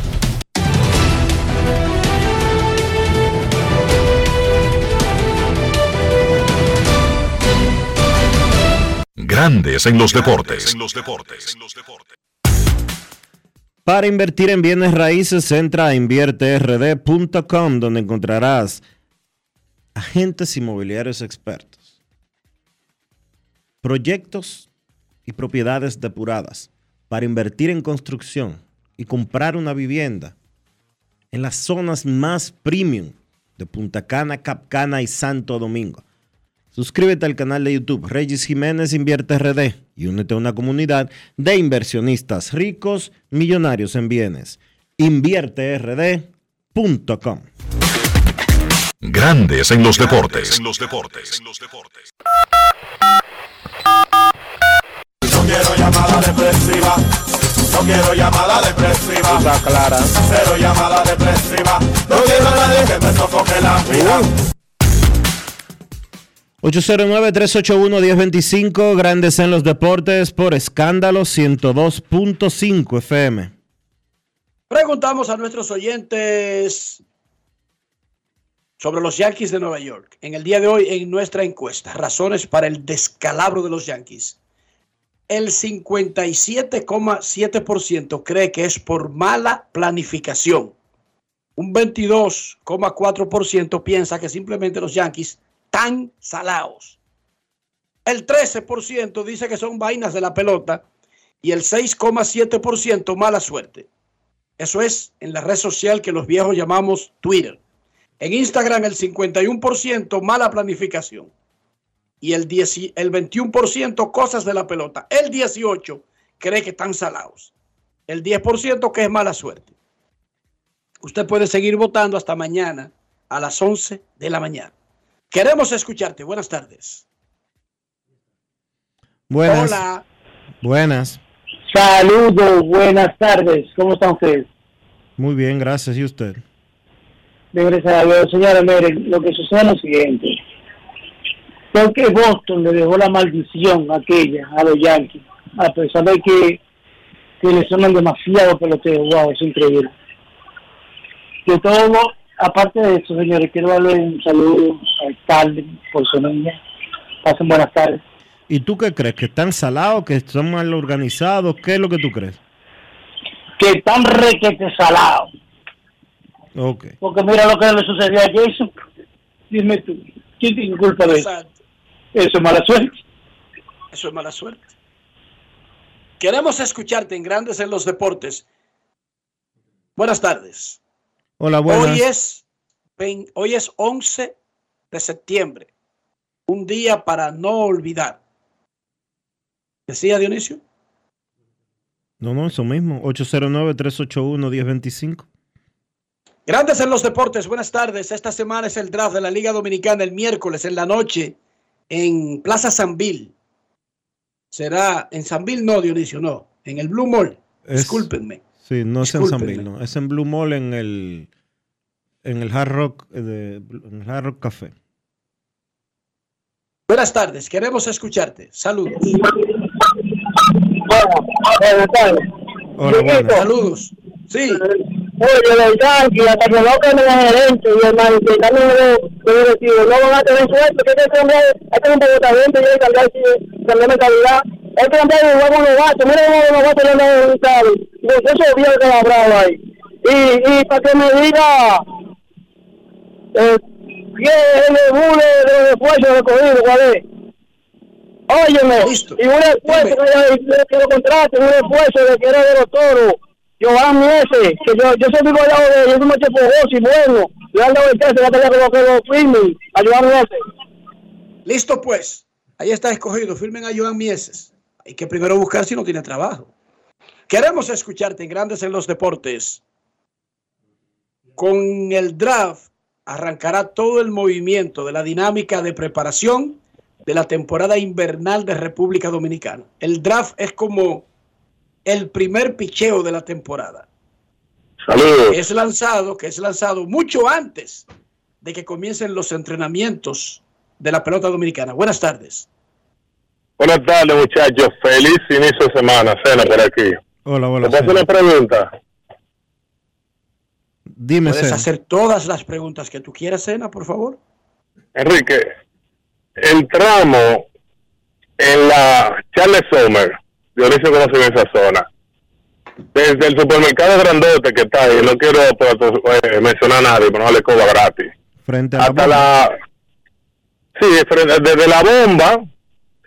Grandes en los deportes. Para invertir en bienes raíces, entra a invierterd.com donde encontrarás agentes inmobiliarios expertos, proyectos y propiedades depuradas para invertir en construcción y comprar una vivienda en las zonas más premium de Punta Cana, Capcana y Santo Domingo. Suscríbete al canal de YouTube Regis Jiménez Invierte RD y únete a una comunidad de inversionistas ricos, millonarios en bienes. InvierteRD.com Grandes en los deportes. En los deportes. No quiero llamada depresiva. No quiero llamada depresiva. Está clara. Cero llamada depresiva. No quiero a nadie que me sofoque la vida. 809-381-1025, Grandes en los Deportes, por escándalo 102.5 FM. Preguntamos a nuestros oyentes sobre los Yankees de Nueva York. En el día de hoy, en nuestra encuesta, razones para el descalabro de los Yankees. El 57,7% cree que es por mala planificación. Un 22,4% piensa que simplemente los Yankees están salados. El 13% dice que son vainas de la pelota y el 6,7% mala suerte. Eso es en la red social que los viejos llamamos Twitter. En Instagram el 51% mala planificación y el, 10, el 21% cosas de la pelota. El 18% cree que están salados. El 10% que es mala suerte. Usted puede seguir votando hasta mañana a las 11 de la mañana. Queremos escucharte. Buenas tardes. Buenas. Hola. Buenas. Saludos, buenas tardes. ¿Cómo están ustedes? Muy bien, gracias. ¿Y usted? gracias a Dios. Señora, miren, lo que sucede es lo siguiente. Porque Boston le dejó la maldición aquella a los Yankees, a pesar de que, que le suenan demasiado peloteros. Wow, es increíble. De todo, aparte de eso, señores, quiero darle un saludo al alcalde por su niña. Pasen buenas tardes. ¿Y tú qué crees? ¿Que están salados? ¿Que están mal organizados? ¿Qué es lo que tú crees? Que están requete salados. Ok. Porque mira lo que le sucedió a Jason. Dime tú, ¿quién tiene culpa de eso? Eso es mala suerte. Eso es mala suerte. Queremos escucharte en Grandes en los Deportes. Buenas tardes. Hola, buenas. Hoy es, hoy es 11 de septiembre. Un día para no olvidar. ¿Decía Dionisio? No, no, eso mismo. 809-381-1025. Grandes en los deportes, buenas tardes. Esta semana es el draft de la Liga Dominicana el miércoles en la noche en Plaza Sanville. Será en Sanville, no, Dionisio, no. En el Blue Mall. Es- Discúlpenme. Sí, no es en Discúlpenme. Sanville, no. Es en Blue Mall en el, en el Hard Rock, eh, de, en el Hard Rock Café. Buenas tardes, queremos escucharte. Saludos. Buenas tardes. Hola, buenas. Saludos. Sí. Oye, los Yankees, hasta que no cambien gerente y el manifestante de directivo, no van a tener suerte, que este hombre, este y hay que cambiar, cambiar mentalidad. Este hombre igual con los gatos, mira cómo los gatos le. Yo soy bien que la bravo ahí. Y, y para que me diga, eh, ¿qué es el bule de los esfuerzos recogidos, cuál es? Óyeme, y un esfuerzo que yo quiero contrato, un esfuerzo de que era de los toros. Joan Miese, que yo, yo soy lado de él, yo soy mucho fogoso y bueno. Le han dado el caso, ya tenía que lo firmen a Joan Miese. Listo, pues. Ahí está escogido. Firmen a Joan Mieses. Hay que primero buscar si no tiene trabajo. Queremos escucharte en Grandes en los Deportes. Con el draft arrancará todo el movimiento de la dinámica de preparación de la temporada invernal de República Dominicana. El draft es como el primer picheo de la temporada. Saludos. Que es lanzado, que es lanzado mucho antes de que comiencen los entrenamientos de la pelota dominicana. Buenas tardes. Buenas tardes, muchachos. Feliz inicio de semana. Cena por aquí. Hola, hola. ¿Te hacer una pregunta? Dime, Puedes Cena. hacer todas las preguntas que tú quieras, Cena, por favor. Enrique, el tramo en la Charles Sommer, Dionisio conoce esa zona, desde el supermercado grandote que está ahí, no quiero pues, eh, mencionar a nadie, pero no le cobra gratis, Frente a la hasta bomba. la... Sí, frente- desde la bomba, eh,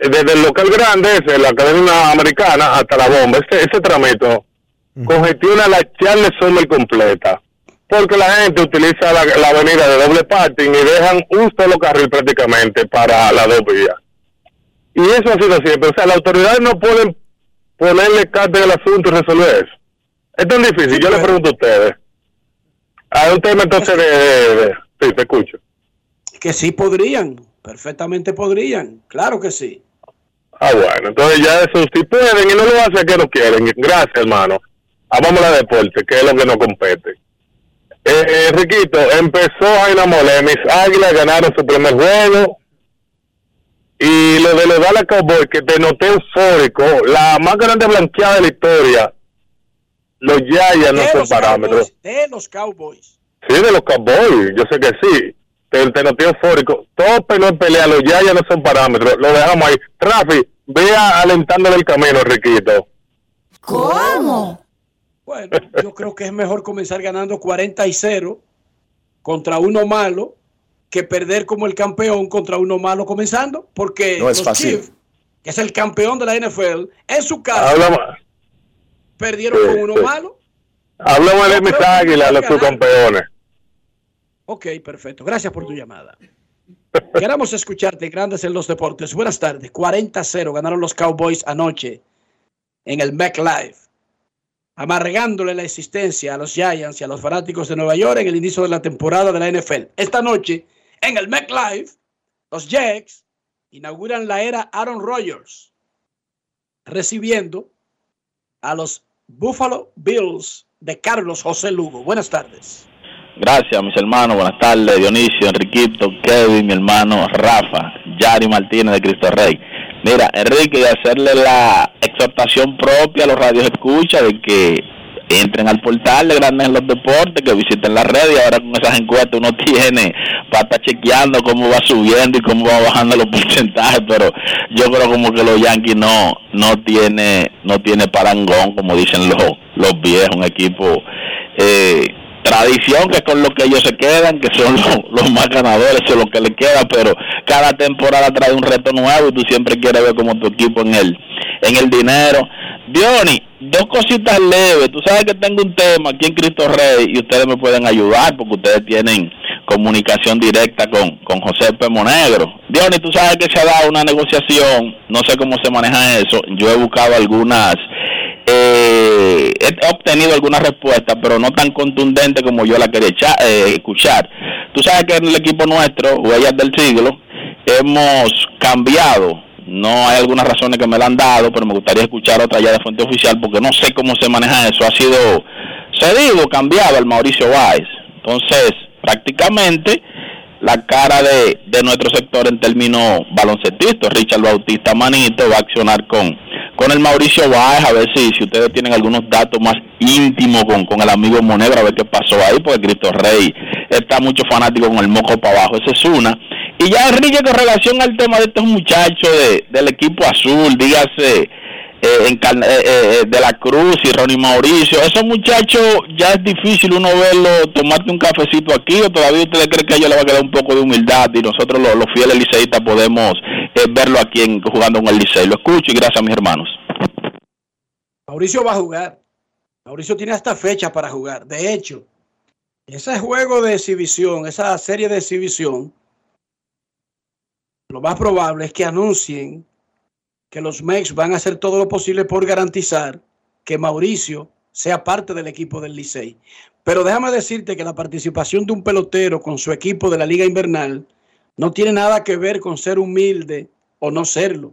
desde el local grande, ese, la cadena americana, hasta la bomba, ese, ese tramito congestiona la Charles completa. Porque la gente utiliza la, la avenida de doble parking y dejan un solo carril prácticamente para las dos vías. Y eso ha sido siempre. O sea, las autoridades no pueden ponerle carta en el asunto y resolver eso. Es tan difícil. Yo le pregunto a ustedes. Hay un tema entonces de... de- de- sí, te escucho. Que sí podrían, perfectamente podrían, claro que sí. Ah, bueno. Entonces ya eso sí pueden y no lo hacen que no quieren. Gracias, hermano. Vamos a la deporte, que es lo que nos compete. Eh, eh, Riquito, empezó Jaina Molé. Mis águilas ganaron su primer juego. Y lo de los Dallas Cowboys, que te noté eufórico, la más grande blanqueada de la historia. Los Giants no son parámetros. Cowboys, de los Cowboys. Sí, de los Cowboys, yo sé que sí. Te, te noté eufórico. No es pelea, los Giants no son parámetros. Lo dejamos ahí. Rafi, vea alentándole el camino, Riquito. ¿Cómo? Bueno, yo creo que es mejor comenzar ganando 40 y 0 contra uno malo que perder como el campeón contra uno malo comenzando, porque No es los fácil. Chiefs, que es el campeón de la NFL, en su casa Hablamos, perdieron Sí, con uno sí. malo. hablamos de mis águilas, los subcampeones. Ok, perfecto. Gracias por tu llamada. Queremos escucharte, Grandes en los Deportes. Buenas tardes. 40-0 ganaron los Cowboys anoche en el MetLife, amargándole la existencia a los Giants y a los fanáticos de Nueva York en el inicio de la temporada de la NFL. Esta noche, en el MetLife, los Jets inauguran la era Aaron Rodgers, recibiendo a los Buffalo Bills de Carlos José Lugo. Buenas tardes. Gracias, mis hermanos. Buenas tardes, Dionisio, Enriquito, Kevin, mi hermano Rafa, Yari Martínez de Cristo Rey. Mira, Enrique, y hacerle la exhortación propia a los radios escucha de que entren al portal de Grandes en los Deportes, que visiten la red y ahora con esas encuestas uno tiene para estar chequeando cómo va subiendo y cómo va bajando los porcentajes, pero yo creo como que los Yankees no no tiene no tiene parangón, como dicen los, los viejos, un equipo eh, tradición que es con lo que ellos se quedan, que son los, más ganadores, eso es lo que les queda, pero cada temporada trae un reto nuevo y tú siempre quieres ver como tu equipo en el, en el dinero. Diony, dos cositas leves, tú sabes que tengo un tema aquí en Cristo Rey y ustedes me pueden ayudar porque ustedes tienen comunicación directa con, con José P. Monegro. Diony, tú sabes que se ha dado una negociación, no sé cómo se maneja eso, yo he buscado algunas eh, he obtenido alguna respuesta, pero no tan contundente como yo la quería eh, escuchar. Tú sabes que en el equipo nuestro, Huellas del Siglo, hemos cambiado. No hay algunas razones que me la han dado, pero me gustaría escuchar otra ya de fuente oficial porque no sé cómo se maneja eso. Ha sido cedido, cambiado al Mauricio Weiss. Entonces, prácticamente la cara de, de nuestro sector en términos baloncetistas, Richard Bautista Manito, va a accionar con con el Mauricio Báez, a ver si, si ustedes tienen algunos datos más íntimos con, con el amigo Monegro, a ver qué pasó ahí, porque Cristo Rey está mucho fanático con el moco para abajo, esa es una. Y ya Enrique, con relación al tema de estos muchachos de, del equipo azul, dígase eh, en, eh, eh, de la Cruz y Ronnie Mauricio, esos muchachos ya es difícil uno verlo, tomarte un cafecito aquí, o todavía usted cree que a ellos le va a quedar un poco de humildad y nosotros los, los fieles liceístas podemos verlo aquí en, jugando en el liceo. Lo escucho y gracias a mis hermanos. Mauricio va a jugar. Mauricio tiene hasta fecha para jugar. De hecho, ese juego de exhibición, esa serie de exhibición, lo más probable es que anuncien que los Mex van a hacer todo lo posible por garantizar que Mauricio sea parte del equipo del Licey. Pero déjame decirte que la participación de un pelotero con su equipo de la Liga Invernal no tiene nada que ver con ser humilde o no serlo.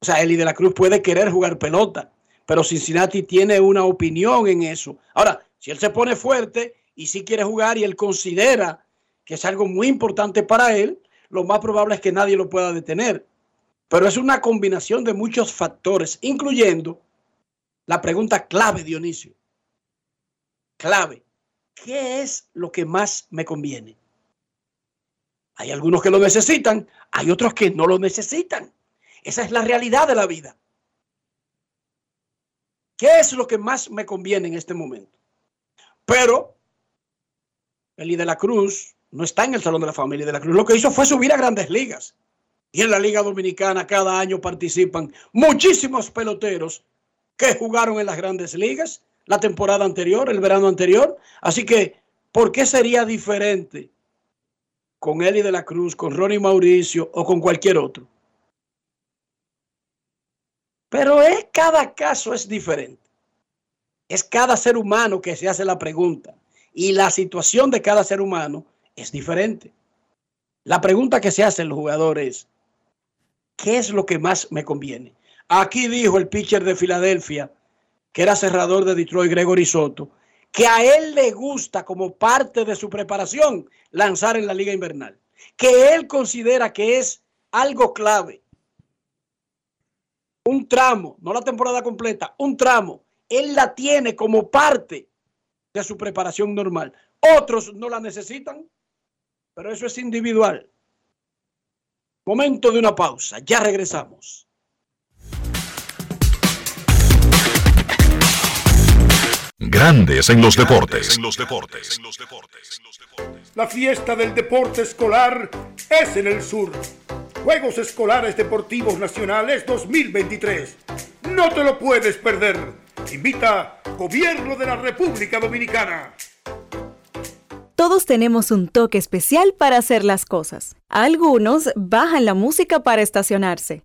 O sea, Eli de la Cruz puede querer jugar pelota, pero Cincinnati tiene una opinión en eso. Ahora, si él se pone fuerte y si quiere jugar y él considera que es algo muy importante para él, lo más probable es que nadie lo pueda detener. Pero es una combinación de muchos factores, incluyendo la pregunta clave, Dionisio. Clave. ¿Qué es lo que más me conviene? Hay algunos que lo necesitan, hay otros que no lo necesitan. Esa es la realidad de la vida. ¿Qué es lo que más me conviene en este momento? Pero Eli de la Cruz no está en el Salón de la Familia de la Cruz. Lo que hizo fue subir a grandes ligas. Y en la Liga Dominicana cada año participan muchísimos peloteros que jugaron en las grandes ligas la temporada anterior, el verano anterior. Así que, ¿por qué sería diferente con Eli de la Cruz, con Ronnie Mauricio o con cualquier otro? Pero es cada caso es diferente. Es cada ser humano que se hace la pregunta. Y la situación de cada ser humano es diferente. La pregunta que se hace los jugadores ¿qué es lo que más me conviene? Aquí dijo el pitcher de Filadelfia, que era cerrador de Detroit, Gregory Soto, que a él le gusta como parte de su preparación lanzar en la liga invernal, que él considera que es algo clave. Un tramo, no la temporada completa, un tramo, él la tiene como parte de su preparación normal. Otros no la necesitan, pero eso es individual. Momento de una pausa, ya regresamos. Grandes en los deportes. La fiesta del deporte escolar es en el sur. Juegos Escolares Deportivos Nacionales 2023. No te lo puedes perder. Invita Gobierno de la República Dominicana. Todos tenemos un toque especial para hacer las cosas. Algunos bajan la música para estacionarse.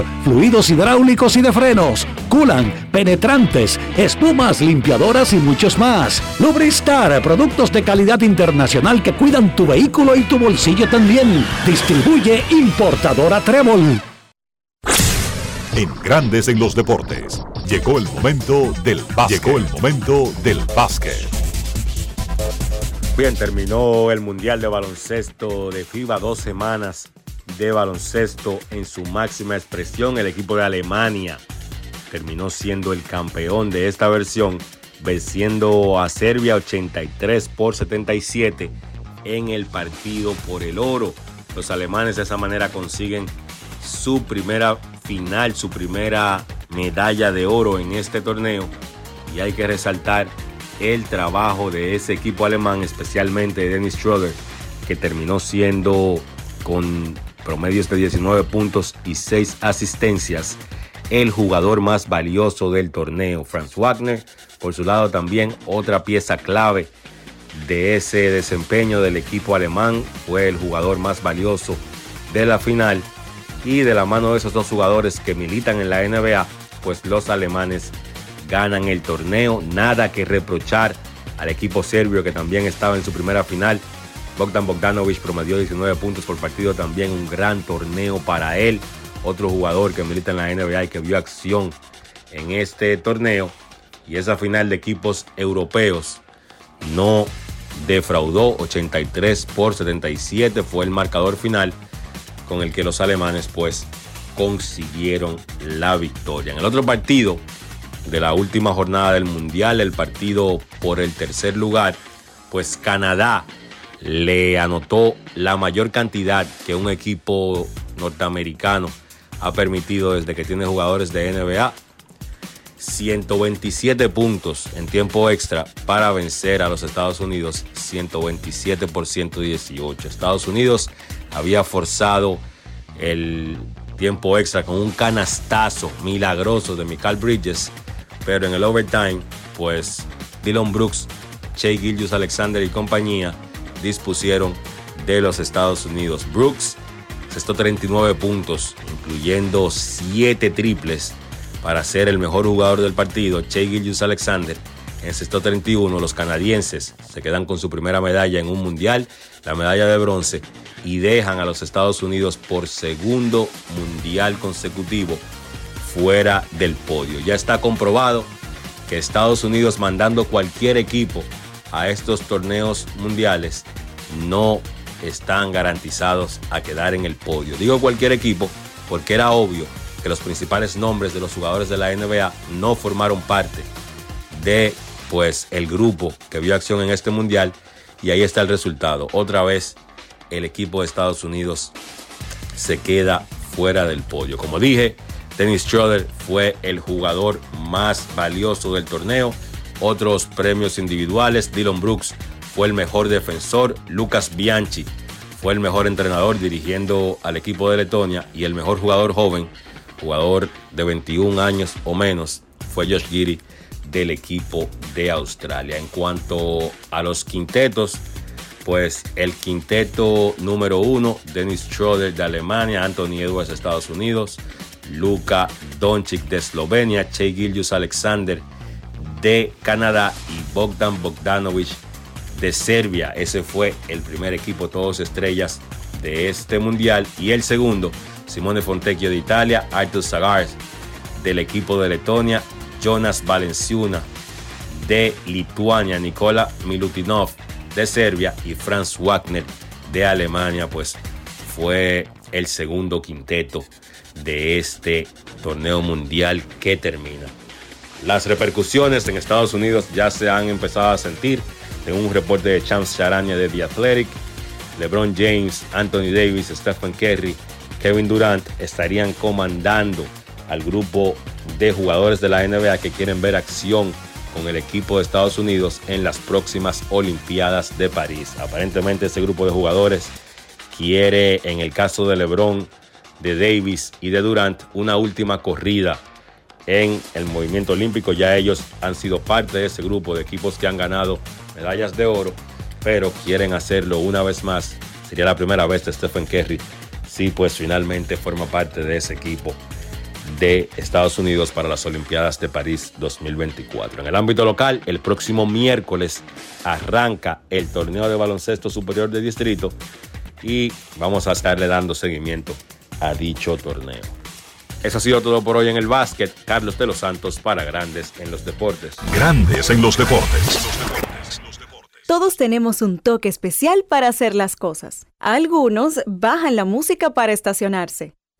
fluidos hidráulicos y de frenos, culan, penetrantes, espumas, limpiadoras y muchos más. Lubristar, productos de calidad internacional que cuidan tu vehículo y tu bolsillo también. Distribuye importadora Trébol. En Grandes en los Deportes. Llegó el momento del básquet. Llegó el momento del básquet. Bien, terminó el Mundial de Baloncesto de FIBA, dos semanas de baloncesto en su máxima expresión. El equipo de Alemania terminó siendo el campeón de esta versión, venciendo a Serbia 83 por 77 en el partido por el oro. Los alemanes de esa manera consiguen su primera final, su primera medalla de oro en este torneo. Y hay que resaltar el trabajo de ese equipo alemán, especialmente de Dennis Schroeder, que terminó siendo con promedios de 19 puntos y 6 asistencias, el jugador más valioso del torneo. Franz Wagner, por su lado también otra pieza clave de ese desempeño del equipo alemán, fue el jugador más valioso de la final y de la mano de esos dos jugadores que militan en la NBA, pues los alemanes ganan el torneo, nada que reprochar al equipo serbio que también estaba en su primera final. Bogdan Bogdanovic promedió 19 puntos por partido, también un gran torneo para él. Otro jugador que milita en la NBA y que vio acción en este torneo. Y esa final de equipos europeos no defraudó 83 por 77 fue el marcador final con el que los alemanes pues consiguieron la victoria. En el otro partido de la última jornada del Mundial, el partido por el tercer lugar, pues Canadá le anotó la mayor cantidad que un equipo norteamericano ha permitido desde que tiene jugadores de NBA. 127 puntos en tiempo extra para vencer a los Estados Unidos, 127 por 118. Estados Unidos había forzado el tiempo extra con un canastazo milagroso de Michael Bridges, pero en el overtime, pues Dylan Brooks, Shea Gillius Alexander y compañía dispusieron de los Estados Unidos. Brooks cestó 39 puntos, incluyendo 7 triples para ser el mejor jugador del partido. Shea Gillius Alexander encestó 31. Los canadienses se quedan con su primera medalla en un mundial, la medalla de bronce, y dejan a los Estados Unidos por segundo mundial consecutivo fuera del podio. Ya está comprobado que Estados Unidos mandando cualquier equipo a estos torneos mundiales no están garantizados a quedar en el podio. Digo cualquier equipo porque era obvio que los principales nombres de los jugadores de la NBA no formaron parte de pues el grupo que vio acción en este mundial y ahí está el resultado. Otra vez el equipo de Estados Unidos se queda fuera del podio. Como dije, Dennis Schroeder fue el jugador más valioso del torneo. Otros premios individuales, Dylan Brooks fue el mejor defensor, Lucas Bianchi fue el mejor entrenador dirigiendo al equipo de Letonia y el mejor jugador joven, jugador de 21 años o menos, fue Josh Giri del equipo de Australia. En cuanto a los quintetos, pues el quinteto número uno, Dennis Schroeder de Alemania, Anthony Edwards de Estados Unidos, Luka Doncic de Eslovenia, Che Gillius Alexander de Canadá y Bogdan Bogdanovic de Serbia. Ese fue el primer equipo, todos estrellas de este mundial. Y el segundo, Simone Fontecchio de Italia, Artur Sagars del equipo de Letonia, Jonas Valenciuna de Lituania, Nikola Milutinov de Serbia y Franz Wagner de Alemania, pues fue el segundo quinteto de este torneo mundial que termina. Las repercusiones en Estados Unidos ya se han empezado a sentir. En un reporte de Chance Charania de The Athletic, LeBron James, Anthony Davis, Stephen Curry Kevin Durant estarían comandando al grupo de jugadores de la NBA que quieren ver acción con el equipo de Estados Unidos en las próximas Olimpiadas de París. Aparentemente ese grupo de jugadores quiere, en el caso de LeBron, de Davis y de Durant, una última corrida en el movimiento olímpico. Ya ellos han sido parte de ese grupo de equipos que han ganado medallas de oro, pero quieren hacerlo una vez más. Sería la primera vez de Stephen Curry. Sí, pues finalmente forma parte de ese equipo de Estados Unidos para las Olimpiadas de París 2024. En el ámbito local, el próximo miércoles arranca el torneo de baloncesto superior de distrito y vamos a estarle dando seguimiento a dicho torneo. Eso ha sido todo por hoy en el básquet. Carlos de los Santos para Grandes en los Deportes. Grandes en los Deportes. Todos tenemos un toque especial para hacer las cosas. Algunos bajan la música para estacionarse.